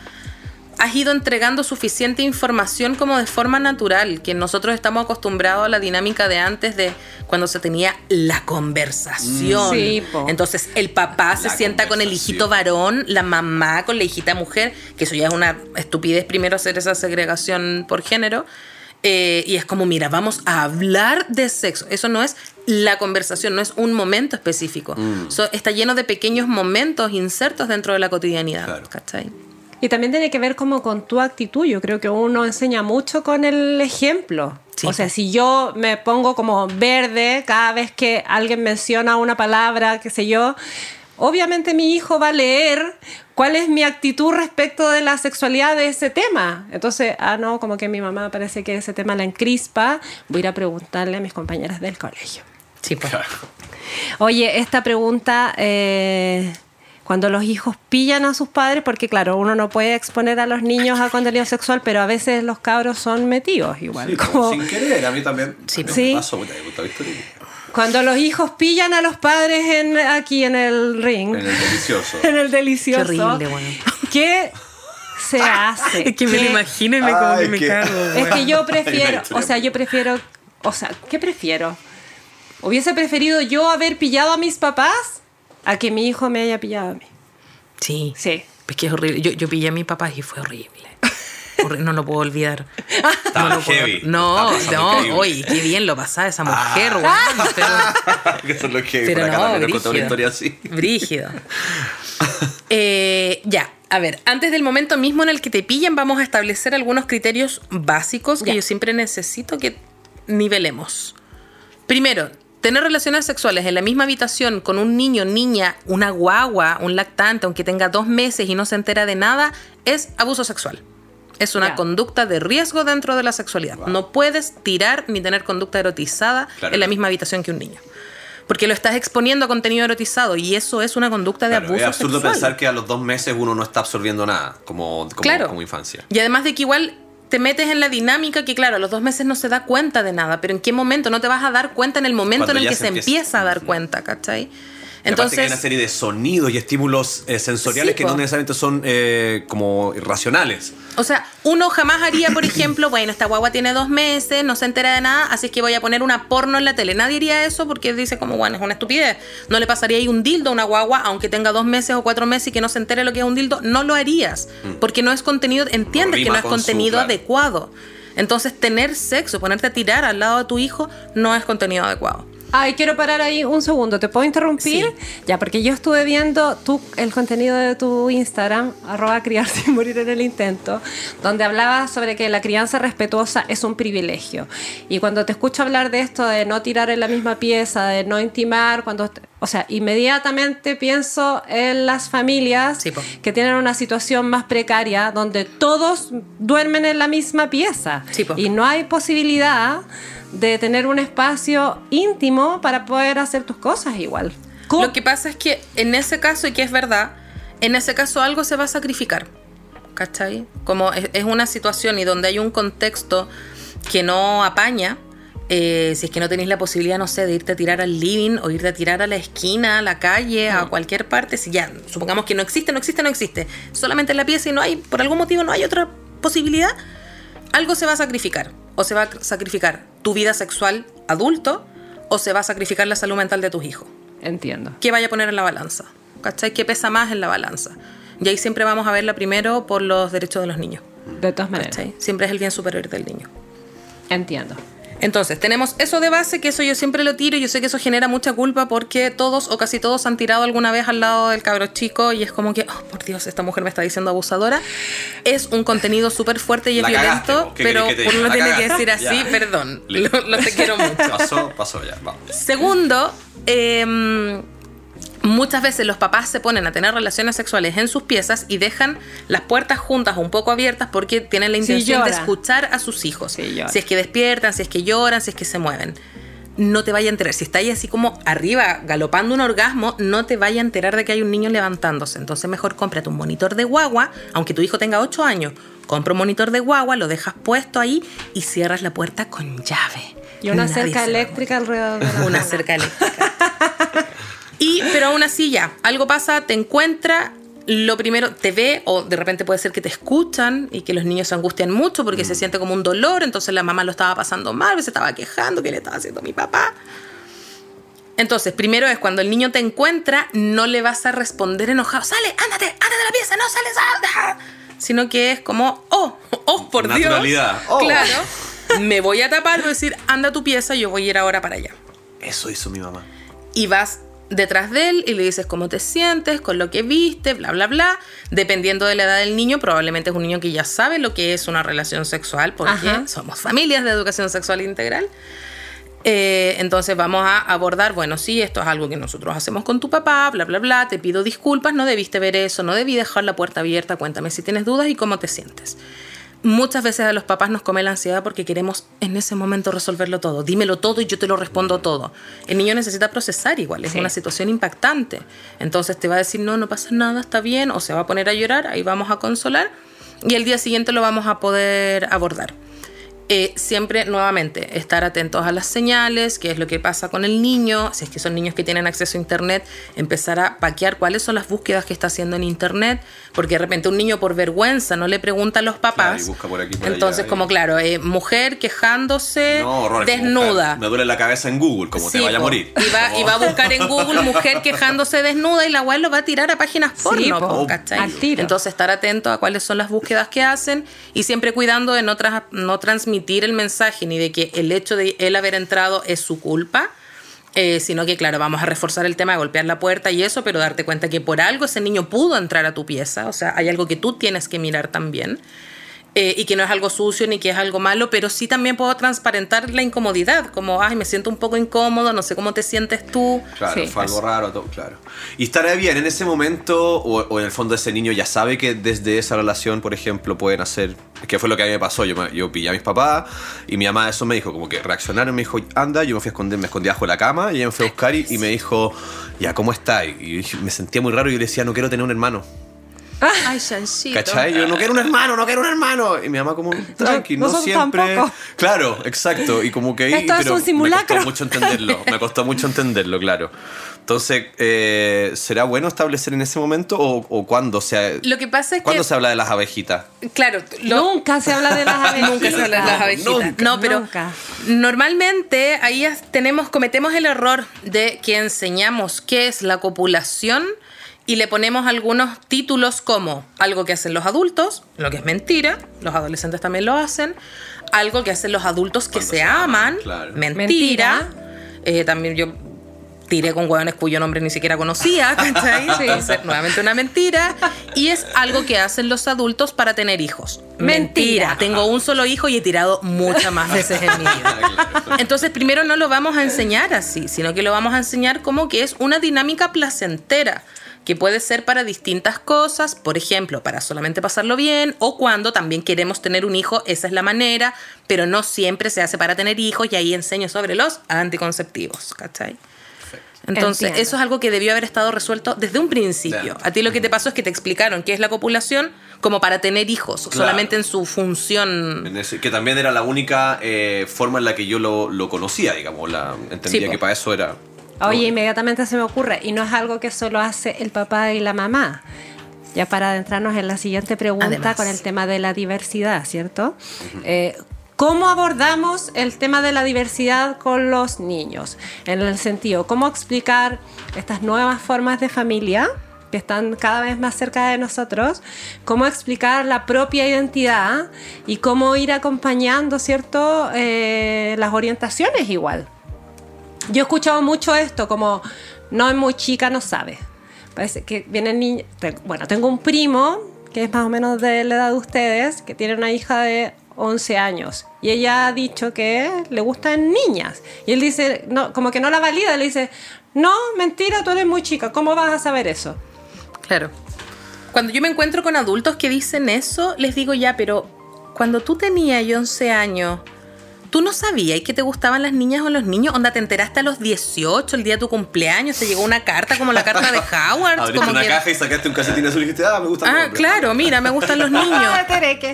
has ido entregando suficiente información como de forma natural, que nosotros estamos acostumbrados a la dinámica de antes de cuando se tenía la conversación. Sí, po. Entonces el papá se sienta con el hijito varón, la mamá con la hijita mujer, que eso ya es una estupidez primero hacer esa segregación por género. Eh, y es como, mira, vamos a hablar de sexo. Eso no es la conversación, no es un momento específico. Mm. So, está lleno de pequeños momentos insertos dentro de la cotidianidad. Claro. ¿cachai? Y también tiene que ver como con tu actitud. Yo creo que uno enseña mucho con el ejemplo. Sí. O sea, si yo me pongo como verde cada vez que alguien menciona una palabra, qué sé yo, obviamente mi hijo va a leer cuál es mi actitud respecto de la sexualidad de ese tema. Entonces, ah, no, como que mi mamá parece que ese tema la encrispa, voy a ir a preguntarle a mis compañeras del colegio. Sí, pues. Oye, esta pregunta, eh, cuando los hijos pillan a sus padres, porque claro, uno no puede exponer a los niños a contenido sexual, pero a veces los cabros son metidos igual. Sí, como- sin querer, a mí también. Sí, me sí. pasó, cuando los hijos pillan a los padres en, aquí en el ring, En el delicioso. en el delicioso, Qué horrible, bueno. ¿qué se hace? Es que me lo ¿Qué- imagino y me, Ay, como que me qué- cago. Es que yo prefiero, o sea, yo prefiero, o sea, ¿qué prefiero? ¿Hubiese preferido yo haber pillado a mis papás a que mi hijo me haya pillado a mí? Sí. Sí. Es que es horrible. Yo, yo pillé a mi papá y fue horrible. Horri- No lo puedo olvidar. Estaba no lo puedo- heavy. No, Estaba no, oye, qué bien lo pasaba esa mujer, weón, pero, que eso es lo que pero no, nos contó una brígido. historia así. Brígido. Eh, ya, a ver, antes del momento mismo en el que te pillan, vamos a establecer algunos criterios básicos que Ya. yo siempre necesito que nivelemos. Primero, tener relaciones sexuales en la misma habitación con un niño, niña, una guagua, un lactante, aunque tenga dos meses y no se entera de nada, es abuso sexual. Es una conducta de riesgo dentro de la sexualidad. No puedes tirar ni tener conducta erotizada Claro. en la misma habitación que un niño. Porque lo estás exponiendo a contenido erotizado y eso es una conducta de Claro, abuso es absurdo sexual. pensar que a los dos meses uno no está absorbiendo nada como, como, Claro. como infancia. Y además de que igual te metes en la dinámica que, claro, a los dos meses no se da cuenta de nada, pero ¿en qué momento? No te vas a dar cuenta en el momento Cuando en el que se se empieza. empieza a dar cuenta, ¿cachai? Y que hay una Entonces, serie de sonidos y estímulos eh, sensoriales Sí, que po. no necesariamente son eh, como irracionales. o sea, uno jamás haría, por ejemplo, bueno, esta guagua tiene dos meses, no se entera de nada, así es que voy a poner una porno en la tele. Nadie haría eso porque dice como, bueno, es una estupidez. No le pasaría ahí un dildo a una guagua, aunque tenga dos meses o cuatro meses y que no se entere lo que es un dildo, no lo harías. Porque no es contenido, entiendes que no es su- contenido claro. adecuado. Entonces, tener sexo, ponerte a tirar al lado de tu hijo, no es contenido adecuado. Ay, quiero parar ahí un segundo. ¿Te puedo interrumpir? Sí. Ya, porque yo estuve viendo tu, el contenido de tu Instagram, arroba criar sin morir en el intento, donde hablabas sobre que la crianza respetuosa es un privilegio. Y cuando te escucho hablar de esto, de no tirar en la misma pieza, de no intimar, cuando, o sea, inmediatamente pienso en las familias Sí, que tienen una situación más precaria, donde todos duermen en la misma pieza. Sí, y no hay posibilidad de tener un espacio íntimo para poder hacer tus cosas igual. ¿Cómo? Lo que pasa es que en ese caso, y que es verdad, en ese caso algo se va a sacrificar. ¿Cachai? Como es, es una situación y donde hay un contexto que no apaña, eh, si es que no tenéis la posibilidad, no sé, de irte a tirar al living o irte a tirar a la esquina, a la calle, a cualquier parte, si ya, supongamos que no existe, no existe, no existe, solamente en la pieza y no hay, por algún motivo no hay otra posibilidad, algo se va a sacrificar. O se va a sacrificar tu vida sexual adulto o se va a sacrificar la salud mental de tus hijos. Entiendo. ¿Qué vaya a poner en la balanza? ¿Cachai? ¿Qué pesa más en la balanza? Y ahí siempre vamos a verla primero por los derechos de los niños. De todas maneras. ¿cachai? Siempre es el bien superior del niño. Entiendo. Entonces, tenemos eso de base, que eso yo siempre lo tiro y yo sé que eso genera mucha culpa porque todos o casi todos han tirado alguna vez al lado del cabro chico y es como que, oh, por Dios, esta mujer me está diciendo abusadora. Es un contenido súper fuerte y es cagaste, violento, po. ¿Qué pero que uno lo tiene que cagaste. decir así, Ya. perdón. Listo. Lo, lo te quiero mucho. Pasó, pasó ya, vamos. Segundo, em, muchas veces los papás se ponen a tener relaciones sexuales en sus piezas y dejan las puertas juntas o un poco abiertas porque tienen la Sí, intención de escuchar a sus hijos. Sí, si es que despiertan, si es que lloran, si es que se mueven. No te vaya a enterar. Si está ahí así como arriba, galopando un orgasmo, no te vaya a enterar de que hay un niño levantándose. Entonces mejor cómprate un monitor de guagua, aunque tu hijo tenga 8 años. Compra un monitor de guagua, lo dejas puesto ahí y cierras la puerta con llave. Y una Nadie cerca eléctrica alrededor de la una cerca eléctrica. Y, pero aún así ya, algo pasa, te encuentra, lo primero te ve o de repente puede ser que te escuchan y que los niños se angustian mucho porque se siente como un dolor, entonces la mamá lo estaba pasando mal, se estaba quejando, ¿qué le estaba haciendo a mi papá? Entonces, primero es cuando el niño te encuentra, no le vas a responder enojado, sale, ándate, ándate de la pieza, no sales, anda. Sino que es como, oh, oh, por Naturalidad. Dios. Oh. Claro, me voy a tapar, voy a decir, anda a tu pieza, yo voy a ir ahora para allá Eso hizo mi mamá. y vas detrás de él y le dices cómo te sientes, con lo que viste, bla, bla, bla. Dependiendo de la edad del niño, probablemente es un niño que ya sabe lo que es una relación sexual, porque Ajá. somos familias de educación sexual integral. Eh, entonces vamos a abordar, bueno, sí, esto es algo que nosotros hacemos con tu papá, bla, bla, bla, te pido disculpas, no debiste ver eso, no debí dejar la puerta abierta, cuéntame si tienes dudas y cómo te sientes. Muchas veces a los papás nos come la ansiedad porque queremos en ese momento resolverlo todo. Dímelo todo y yo te lo respondo todo. El niño necesita procesar igual, es Sí. una situación impactante. Entonces te va a decir, no, no pasa nada, está bien, o se va a poner a llorar, ahí vamos a consolar y el día siguiente lo vamos a poder abordar. Eh, siempre, nuevamente, estar atentos a las señales, qué es lo que pasa con el niño, si es que son niños que tienen acceso a Internet, empezar a paquear cuáles son las búsquedas que está haciendo en Internet, porque de repente un niño por vergüenza no le pregunta a los papás. Claro, y busca por aquí, por Entonces, allá, como claro, eh, mujer quejándose No, horror, desnuda. Me duele la cabeza en Google, como te Sí, vaya a po. morir. Y va, y va a buscar en Google mujer quejándose desnuda y la web lo va a tirar a páginas porno, po, po, ¿cachai? al tiro. Entonces estar atento a cuáles son las búsquedas que hacen y siempre cuidando de no, tras- no transmitir el mensaje ni de que el hecho de él haber entrado es su culpa. eh, sino que, claro, vamos a reforzar el tema de golpear la puerta y eso, pero darte cuenta que por algo ese niño pudo entrar a tu pieza, o sea, hay algo que tú tienes que mirar también. Eh, y que no es algo sucio ni que es algo malo, pero sí también puedo transparentar la incomodidad, como, ay, me siento un poco incómodo, no sé cómo te sientes tú. Claro, Sí, fue algo eso. raro, todo, claro. Y estará bien, en ese momento, o, o en el fondo ese niño ya sabe que desde esa relación, por ejemplo, pueden hacer, que fue lo que a mí me pasó, yo, me- yo pillé a mis papás y mi mamá eso me dijo, como que reaccionaron, me dijo, anda, yo me fui a esconder, me escondí bajo la cama y ella me fue a buscar y, y me dijo, ya, ¿cómo está? Y yo me sentía muy raro y yo le decía, no quiero tener un hermano. Ay, Chanchito. ¿Cachai? Yo no quiero un hermano, no quiero un hermano. Y mi mamá como, tranqui, no, nosotros siempre. tampoco. Claro, exacto. Y como que ahí, Esto es pero un simulacro. me costó mucho entenderlo. Me costó mucho entenderlo, claro. Entonces, eh, ¿será bueno establecer en ese momento o, o cuándo se, Lo que pasa es cuándo que, se habla de las abejitas? claro, lo- Nunca se habla de las abejitas. Nunca se habla de las abejitas. Nunca. no, pero Nunca. normalmente ahí tenemos, cometemos el error de que enseñamos qué es la copulación y le ponemos algunos títulos como algo que hacen los adultos, lo que es mentira, los adolescentes también lo hacen, algo que hacen los adultos que Cuando se, se aman, aman, claro. mentira. Eh, también yo tiré con hueones cuyo nombre ni siquiera conocía, nuevamente una mentira. Y es algo que hacen los adultos para tener hijos. Mentira. Tengo un solo hijo y he tirado muchas más veces en mi vida. Entonces, primero no lo vamos a enseñar así, sino que lo vamos a enseñar como que es una dinámica placentera que puede ser para distintas cosas, por ejemplo, para solamente pasarlo bien, o cuando también queremos tener un hijo, esa es la manera, pero no siempre se hace para tener hijos, y ahí enseño sobre los anticonceptivos, ¿cachai? Entonces, Entiendo. eso es algo que debió haber estado resuelto desde un principio. A ti lo que te pasó es que te explicaron qué es la copulación como para tener hijos, Claro. solamente en su función. En ese- que también era la única eh, forma en la que yo lo, lo conocía, digamos. La, entendía Sí, que para eso era. Oye, inmediatamente se me ocurre, y no es algo que solo hace el papá y la mamá. Ya para adentrarnos en la siguiente pregunta Además. con el tema de la diversidad, ¿cierto? Eh, ¿Cómo abordamos el tema de la diversidad con los niños? En el sentido, ¿cómo explicar estas nuevas formas de familia que están cada vez más cerca de nosotros? ¿Cómo explicar la propia identidad y cómo ir acompañando, ¿cierto? Eh, las orientaciones igual. Yo he escuchado mucho esto, como no es muy chica, no sabe. Parece que vienen niños. Bueno, tengo un primo que es más o menos de la edad de ustedes, que tiene una hija de 11 años. Y ella ha dicho que le gustan niñas. Y él dice, no, como que no la valida, le dice, no, mentira, tú eres muy chica, ¿cómo vas a saber eso? Claro. Cuando yo me encuentro con adultos que dicen eso, les digo ya, pero cuando tú tenías 11 años, ¿tú no sabías que te gustaban las niñas o los niños? Onda, te enteraste a los 18, el día de tu cumpleaños, te llegó una carta como la carta de Howard. Abriste como una que- caja y sacaste un calcetín azul y dijiste, ah, me gusta el Ah, claro, mira, me gustan los niños.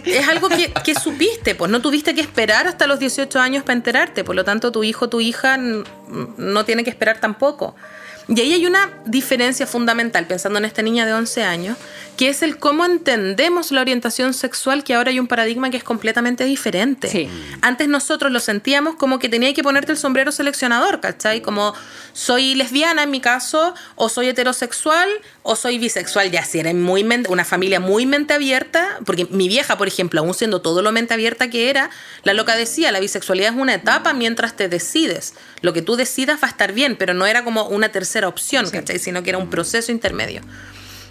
Es algo que, que supiste, pues no tuviste que esperar hasta los 18 años para enterarte, por lo tanto tu hijo, tu hija no tiene que esperar tampoco. Y ahí hay una diferencia fundamental, pensando en esta niña de 11 años, que es el cómo entendemos la orientación sexual, que ahora hay un paradigma que es completamente diferente. Sí. Antes nosotros lo sentíamos como que tenía que ponerte el sombrero seleccionador, ¿cachai? Como soy lesbiana en mi caso, o soy heterosexual, o soy bisexual, ya si era muy mente- una familia muy mente abierta, porque mi vieja, por ejemplo, aún siendo todo lo mente abierta que era, la loca decía, la bisexualidad es una etapa mientras te decides. Lo que tú decidas va a estar bien, pero no era como una tercera opción, ¿cachai? Sino que era un proceso intermedio.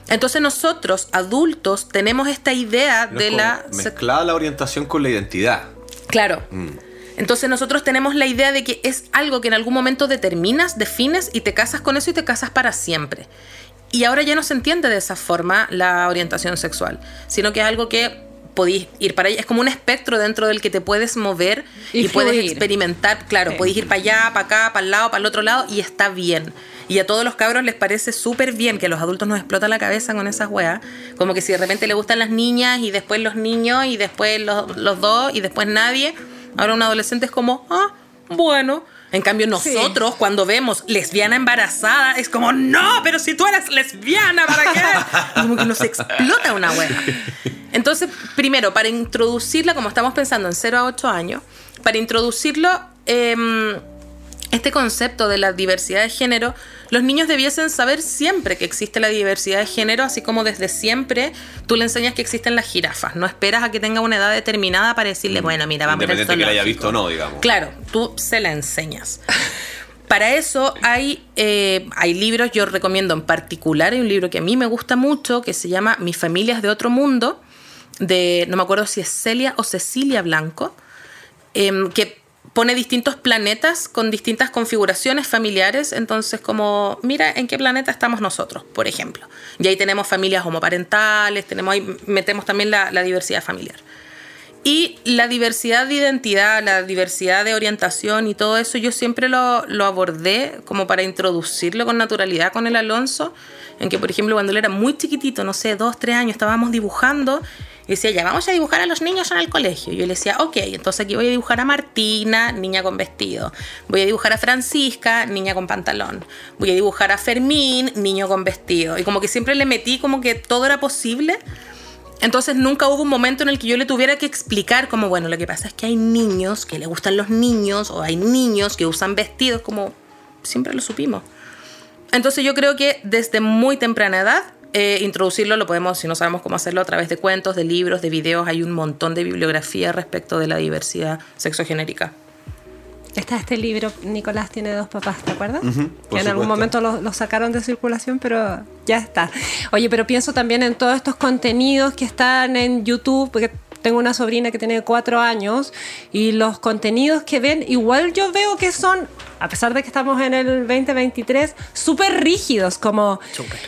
Entonces nosotros, adultos, tenemos esta idea de la... Mezclada la orientación con la identidad. Claro. Entonces nosotros tenemos la idea de que es algo que en algún momento determinas, defines y te casas con eso y te casas para siempre. Y ahora ya no se entiende de esa forma la orientación sexual, sino que es algo que podéis ir para allá. Es como un espectro dentro del que te puedes mover y, Y puedes experimentar. Claro, Sí. podéis ir para allá, para acá, para el lado, para el otro lado y está bien. Y a todos los cabros les parece súper bien que a los adultos nos explota la cabeza con esas weas. Como que si de repente le gustan las niñas y después los niños y después los, los dos y después nadie. Ahora un adolescente es como, ah, bueno. En cambio, nosotros cuando vemos lesbiana embarazada, es como, no, pero si tú eres lesbiana, ¿para qué? Como que nos explota una wea. Entonces, primero, para introducirla, como estamos pensando en 0 a 8 años, para introducirlo, em, este concepto de la diversidad de género, los niños debiesen saber siempre que existe la diversidad de género, así como desde siempre tú le enseñas que existen las jirafas. No esperas a que tenga una edad determinada para decirle, bueno, mira, vamos a Independiente de que la haya visto o no, digamos. Claro, tú se la enseñas. Para eso hay, eh, hay libros, yo recomiendo en particular, hay un libro que a mí me gusta mucho, que se llama Mi familia es de otro mundo, de, no me acuerdo si es Celia o Cecilia Blanco, em, que pone distintos planetas con distintas configuraciones familiares, entonces como, mira en qué planeta estamos nosotros, por ejemplo. Y ahí tenemos familias homoparentales, tenemos metemos también la- la diversidad familiar. Y la diversidad de identidad, la diversidad de orientación y todo eso, yo siempre lo, lo abordé como para introducirlo con naturalidad con el Alonso, en que, por ejemplo, cuando él era muy chiquitito, no sé, dos, tres años, estábamos dibujando y decía, ya, vamos a dibujar a los niños en el colegio. Y yo le decía, ok, entonces aquí voy a dibujar a Martina, niña con vestido. Voy a dibujar a Francisca, niña con pantalón. Voy a dibujar a Fermín, niño con vestido. Y como que siempre le metí como que todo era posible. Entonces nunca hubo un momento en el que yo le tuviera que explicar como, bueno, lo que pasa es que hay niños que le gustan los niños o hay niños que usan vestidos, como siempre lo supimos. Entonces yo creo que desde muy temprana edad eh, introducirlo lo podemos, si no sabemos cómo hacerlo, a través de cuentos, de libros, de videos. Hay un montón de bibliografía respecto de la diversidad sexogenérica. Está este libro, Nicolás tiene dos papás, ¿te acuerdas? que en supuesto. algún momento lo, lo sacaron de circulación, pero ya está. Oye, pero pienso también en todos estos contenidos que están en YouTube, porque tengo una sobrina que tiene cuatro años y los contenidos que ven, igual yo veo que son, a pesar de que estamos en el 2023, súper rígidos, como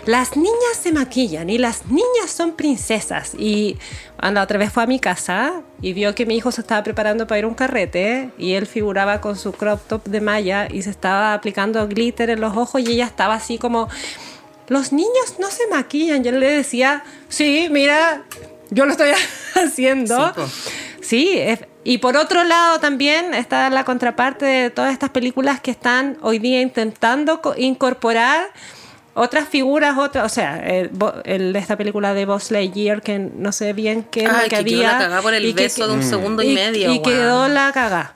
las niñas se maquillan y las niñas son princesas. Y la otra vez fue a mi casa y vio que mi hijo se estaba preparando para ir a un carrete y él figuraba con su crop top de malla y se estaba aplicando glitter en los ojos y ella estaba así como... Los niños no se maquillan. Yo le decía, sí, mira, Yo lo estoy haciendo. Sí, es- y por otro lado también está la contraparte de todas estas películas que están hoy día intentando co- incorporar otras figuras, otras, o sea, el, bo- el- esta película de Buzz Lightyear que no sé bien qué es Ay, que que quedó la cagá por el y que- beso de un segundo y, medio. y quedó la cagá.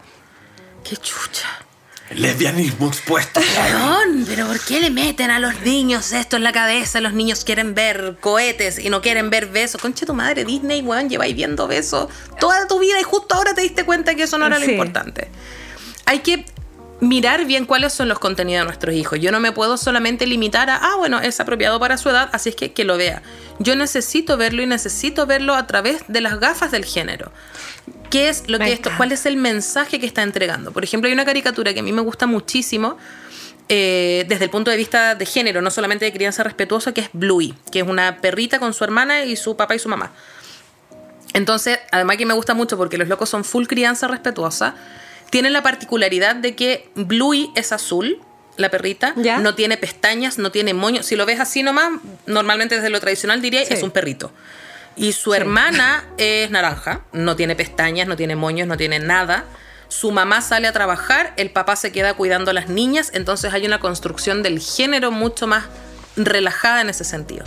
Qué chucha. Lesbianismo expuesto. Weón, pero ¿por qué le meten a los niños esto en la cabeza? Los niños quieren ver cohetes y no quieren ver besos. Concha tu madre, Disney, weón, lleváis viendo besos toda tu vida y justo ahora te diste cuenta que eso no era lo importante. Hay que mirar bien cuáles son los contenidos de nuestros hijos. Yo no me puedo solamente limitar a, ah, bueno, es apropiado para su edad, así es que que lo vea. Yo necesito verlo y necesito verlo a través de las gafas del género. ¿Qué es lo que esto, cuál es el mensaje que está entregando? Por ejemplo, hay una caricatura que a mí me gusta muchísimo eh, desde el punto de vista de género, no solamente de crianza respetuosa, que es Bluey, que es una perrita con su hermana y su papá y su mamá. Entonces, además que me gusta mucho porque los locos son full crianza respetuosa, tienen la particularidad de que Bluey es azul, la perrita, Ya. no tiene pestañas, no tiene moño. Si lo ves así nomás, normalmente desde lo tradicional diría Sí. es un perrito. Y su hermana es naranja, no tiene pestañas, no tiene moños, no tiene nada. Su mamá sale a trabajar, el papá se queda cuidando a las niñas, entonces hay una construcción del género mucho más relajada en ese sentido.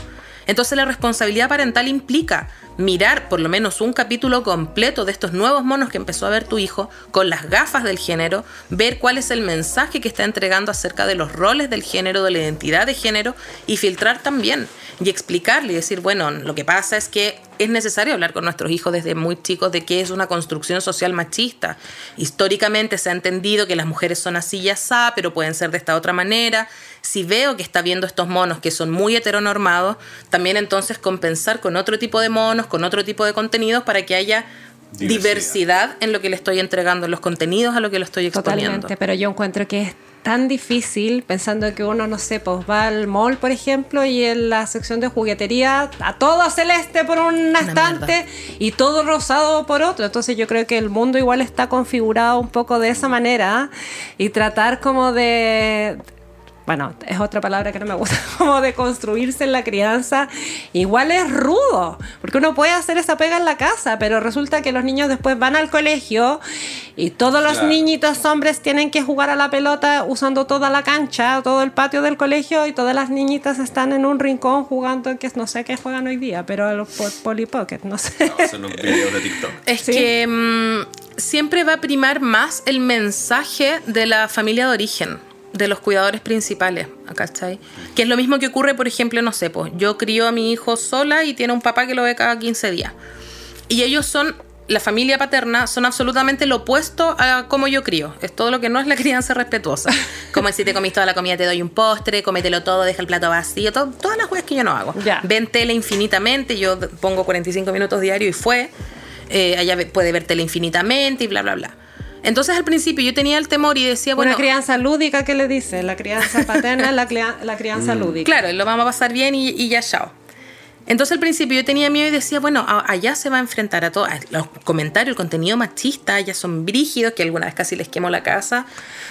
Entonces la responsabilidad parental implica mirar por lo menos un capítulo completo de estos nuevos monos que empezó a ver tu hijo con las gafas del género, ver cuál es el mensaje que está entregando acerca de los roles del género, de la identidad de género y filtrar también y explicarle y decir, bueno, lo que pasa es que es necesario hablar con nuestros hijos desde muy chicos de qué es una construcción social machista. Históricamente se ha entendido que las mujeres son así y asá, pero pueden ser de esta otra manera. Si veo que está viendo estos monos que son muy heteronormados, también entonces compensar con otro tipo de monos, con otro tipo de contenidos para que haya Diversidad. diversidad, en lo que le estoy entregando, en los contenidos a lo que lo estoy exponiendo. Totalmente, pero yo encuentro que es tan difícil pensando que uno, no sé, pues va al mall, por ejemplo, y en la sección de juguetería a todo celeste por un estante y todo rosado por otro. Entonces yo creo que el mundo igual está configurado un poco de esa manera y tratar como de... Bueno, es otra palabra que no me gusta, como de construirse en la crianza, igual es rudo, porque uno puede hacer esa pega en la casa, pero resulta que los niños después van al colegio y todos los Claro. niñitos hombres tienen que jugar a la pelota usando toda la cancha, todo el patio del colegio y todas las niñitas están en un rincón jugando, que no sé qué juegan hoy día, pero el po- Polly Pocket, no sé. Son los videos de TikTok. Es Sí. que mm, siempre va a primar más el mensaje de la familia de origen, de los cuidadores principales, ¿cachai? Que es lo mismo que ocurre, por ejemplo, no sé, pues yo crío a mi hijo sola y tiene un papá que lo ve cada 15 días. Y ellos son, la familia paterna, son absolutamente lo opuesto a cómo yo crío. Es todo lo que no es la crianza respetuosa. Como si te comiste toda la comida, te doy un postre, cómetelo todo, deja el plato vacío, todo- todas las cosas que yo no hago. Ya. Ven tele infinitamente, yo pongo 45 minutos diario y fue. Eh, allá puede ver tele infinitamente y bla, bla, bla. Entonces al principio yo tenía el temor y decía, bueno, Una crianza lúdica, ¿qué le dice? La crianza paterna la, la crianza lúdica. claro, lo vamos a pasar bien y, y ya chao. Entonces al principio yo tenía miedo y decía, bueno, a- allá se va a enfrentar a todos los comentarios, el contenido machista, ya son brígidos, que alguna vez casi les quemo la casa,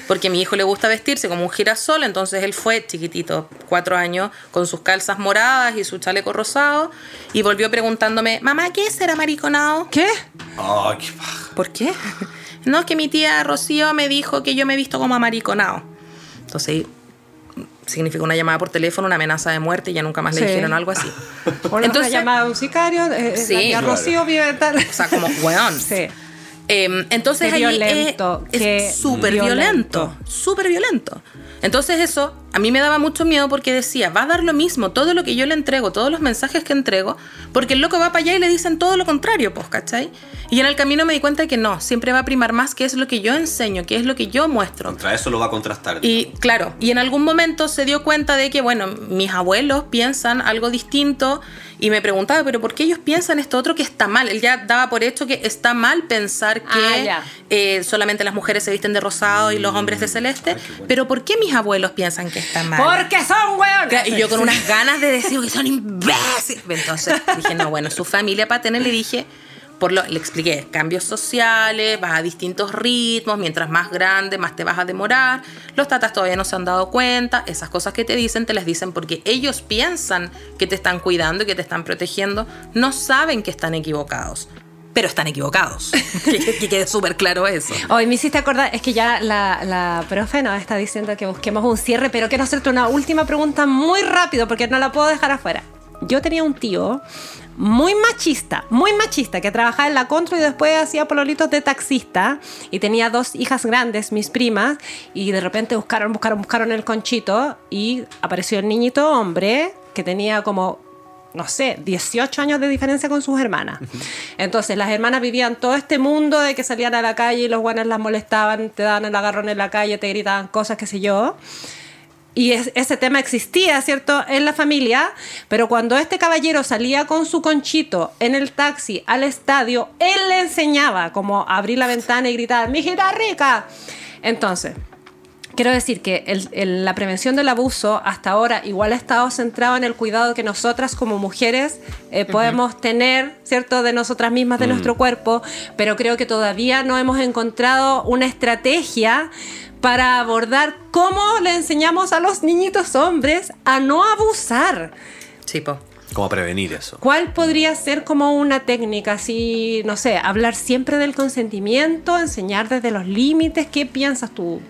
porque a mi hijo le gusta vestirse como un girasol, entonces él fue chiquitito, cuatro años, con sus calzas moradas y su chaleco rosado, y volvió preguntándome, mamá, ¿qué es ser amariconado? ¿Qué? Ay, qué paja. ¿Por qué? No, es que mi tía Rocío me dijo que yo me he visto como amariconado. Entonces, significó una llamada por teléfono, una amenaza de muerte y ya nunca más Sí. le dijeron algo así. O la Entonces- llamada de un sicario, eh, Sí. la tía Claro. Rocío vive tal... O sea, como, weón. Sí. Em, entonces Qué ahí violento, es- súper violento, súper violento. Entonces eso a mí me daba mucho miedo porque decía, va a dar lo mismo todo lo que yo le entrego, todos los mensajes que entrego, porque el loco va para allá y le dicen todo lo contrario, pues, ¿cachai? Y en el camino me di cuenta de que no, siempre va a primar más qué es lo que yo enseño, qué es lo que yo muestro. Contra eso lo va a contrastar. Y claro, y en algún momento se dio cuenta de que, bueno, mis abuelos piensan algo distinto y me preguntaba, pero ¿por qué ellos piensan esto otro que está mal? Él ya daba por hecho que está mal pensar que Ah, ya. eh, solamente las mujeres se visten de rosado y los hombres de celeste, pero ¿por qué mis abuelos piensan que está mal? Porque son hueones. Y yo con unas ganas de decir que son imbéciles. Entonces dije, no, bueno, su familia paterna le dije, por lo le expliqué, cambios sociales, vas a distintos ritmos, mientras más grande, más te vas a demorar. Los tatas todavía no se han dado cuenta, esas cosas que te dicen, te las dicen porque ellos piensan que te están cuidando y que te están protegiendo, no saben que están equivocados. Pero están equivocados. que, que quede súper claro eso. Hoy me hiciste acordar, es que ya la, la profe nos está diciendo que busquemos un cierre, pero quiero hacerte una última pregunta muy rápido porque no la puedo dejar afuera. Yo tenía un tío muy machista, muy machista, que trabajaba en la contra y después hacía pololitos de taxista y tenía dos hijas grandes, mis primas, y de repente buscaron, buscaron, buscaron el conchito y apareció el niñito hombre que tenía como no sé, 18 años de diferencia con sus hermanas. Entonces, las hermanas vivían todo este mundo de que salían a la calle y los guanes las molestaban, te daban el agarrón en la calle, te gritaban cosas, qué sé yo. Y es- ese tema existía, ¿cierto?, en la familia, pero cuando este caballero salía con su conchito en el taxi al estadio, él le enseñaba como abrir la ventana y gritar, ¡mijita rica! Entonces, quiero decir que el- el- la prevención del abuso hasta ahora igual ha estado centrado en el cuidado que nosotras como mujeres eh, podemos tener, ¿cierto?, de nosotras mismas, de nuestro cuerpo, pero creo que todavía no hemos encontrado una estrategia para abordar cómo le enseñamos a los niñitos hombres a no abusar. Sí, po. ¿Cómo prevenir eso? ¿Cuál podría ser como una técnica? Así, no sé, hablar siempre del consentimiento, enseñar desde los límites. ¿Qué piensas tú?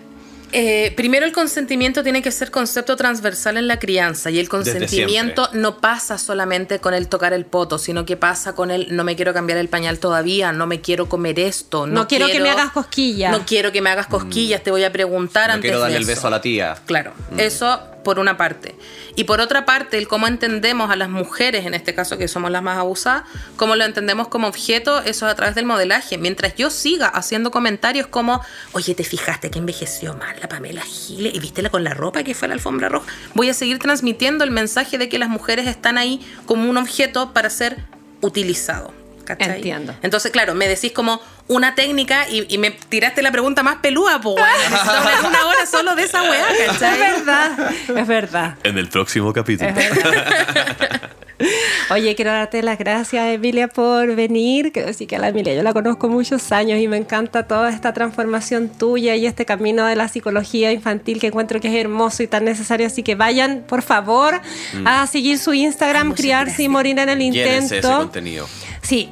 Eh, primero, el consentimiento tiene que ser concepto transversal en la crianza y el consentimiento no pasa solamente con el tocar el poto, sino que pasa con el no me quiero cambiar el pañal todavía, no me quiero comer esto, no, No quiero que me hagas cosquillas. No quiero que me hagas cosquillas, te voy a preguntar No antes quiero darle de el eso. beso a la tía. Claro, eso por una parte. Y por otra parte, el cómo entendemos a las mujeres, en este caso que somos las más abusadas, cómo lo entendemos como objeto, eso es a través del modelaje. Mientras yo siga haciendo comentarios como, oye, ¿te fijaste que envejeció mal la Pamela Giles y vístela con la ropa que fue la alfombra roja? Voy a seguir transmitiendo el mensaje de que las mujeres están ahí como un objeto para ser utilizado. ¿cachai? Entiendo. Entonces, claro, me decís como una técnica y, y me tiraste la pregunta más pelúa, pues, hablar una hora solo de esa weá, Es ¿cachai? verdad, es verdad. En el próximo capítulo. Es. Oye, quiero darte las gracias, Emilia, por venir. Quiero decir que a la Emilia yo la conozco muchos años y me encanta toda esta transformación tuya y este camino de la psicología infantil que encuentro que es hermoso y tan necesario. Así que vayan, por favor, a seguir su Instagram, muchas Criarse y. Morir en el ese Intento. contenido. Sí.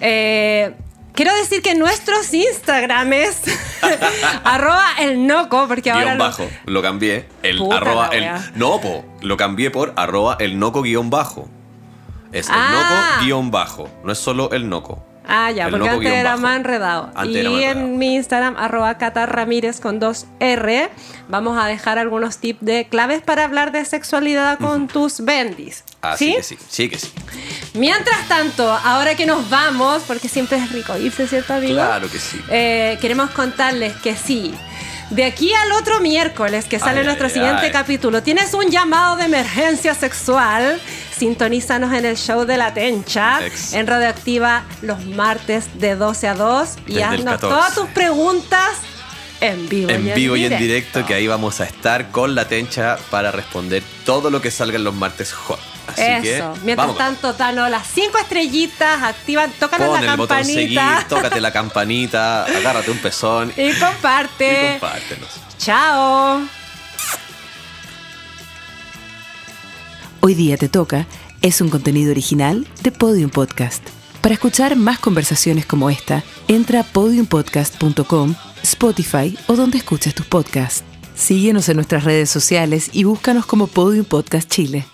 Eh, quiero decir que nuestros Instagrames, arroba el noco, porque ahora Guión lo- bajo. Lo cambié. El Puta arroba el. No, po. Lo cambié por arroba el noco guion bajo. Es el Ah. noco guion bajo. No es solo el noco. Ah, ya, El porque antes era más enredado. Antes y era más en enredado. mi Instagram, arroba Cata Ramírez con dos R, vamos a dejar algunos tips de claves para hablar de sexualidad con tus bendis. Así ¿Sí? que sí. Sí que sí. Mientras tanto, ahora que nos vamos, porque siempre es rico irse, ¿cierto, amigo? Claro que sí. Eh, queremos contarles que sí. De aquí al otro miércoles que sale Ay, nuestro ay, siguiente ay. capítulo, tienes un llamado de emergencia sexual. Sintonízanos en el show de la Tencha Ex. en Radioactiva los martes de 12 a 2 y Desde haznos 14. todas tus preguntas en vivo. En vivo y en directo, que ahí vamos a estar con la tencha para responder todo lo que salga en los martes hot. Así que. Eso. Mientras vamos. tanto, danos las cinco estrellitas, activan, tócanos Pon la el botón seguir, tócate la campanita, agárrate un pezón y comparte. y compártenos. Chao. Hoy día te toca es un contenido original de Podium Podcast. Para escuchar más conversaciones como esta, entra a podiumpodcast.com, Spotify o donde escuches tus podcasts. Síguenos en nuestras redes sociales y búscanos como Podium Podcast Chile.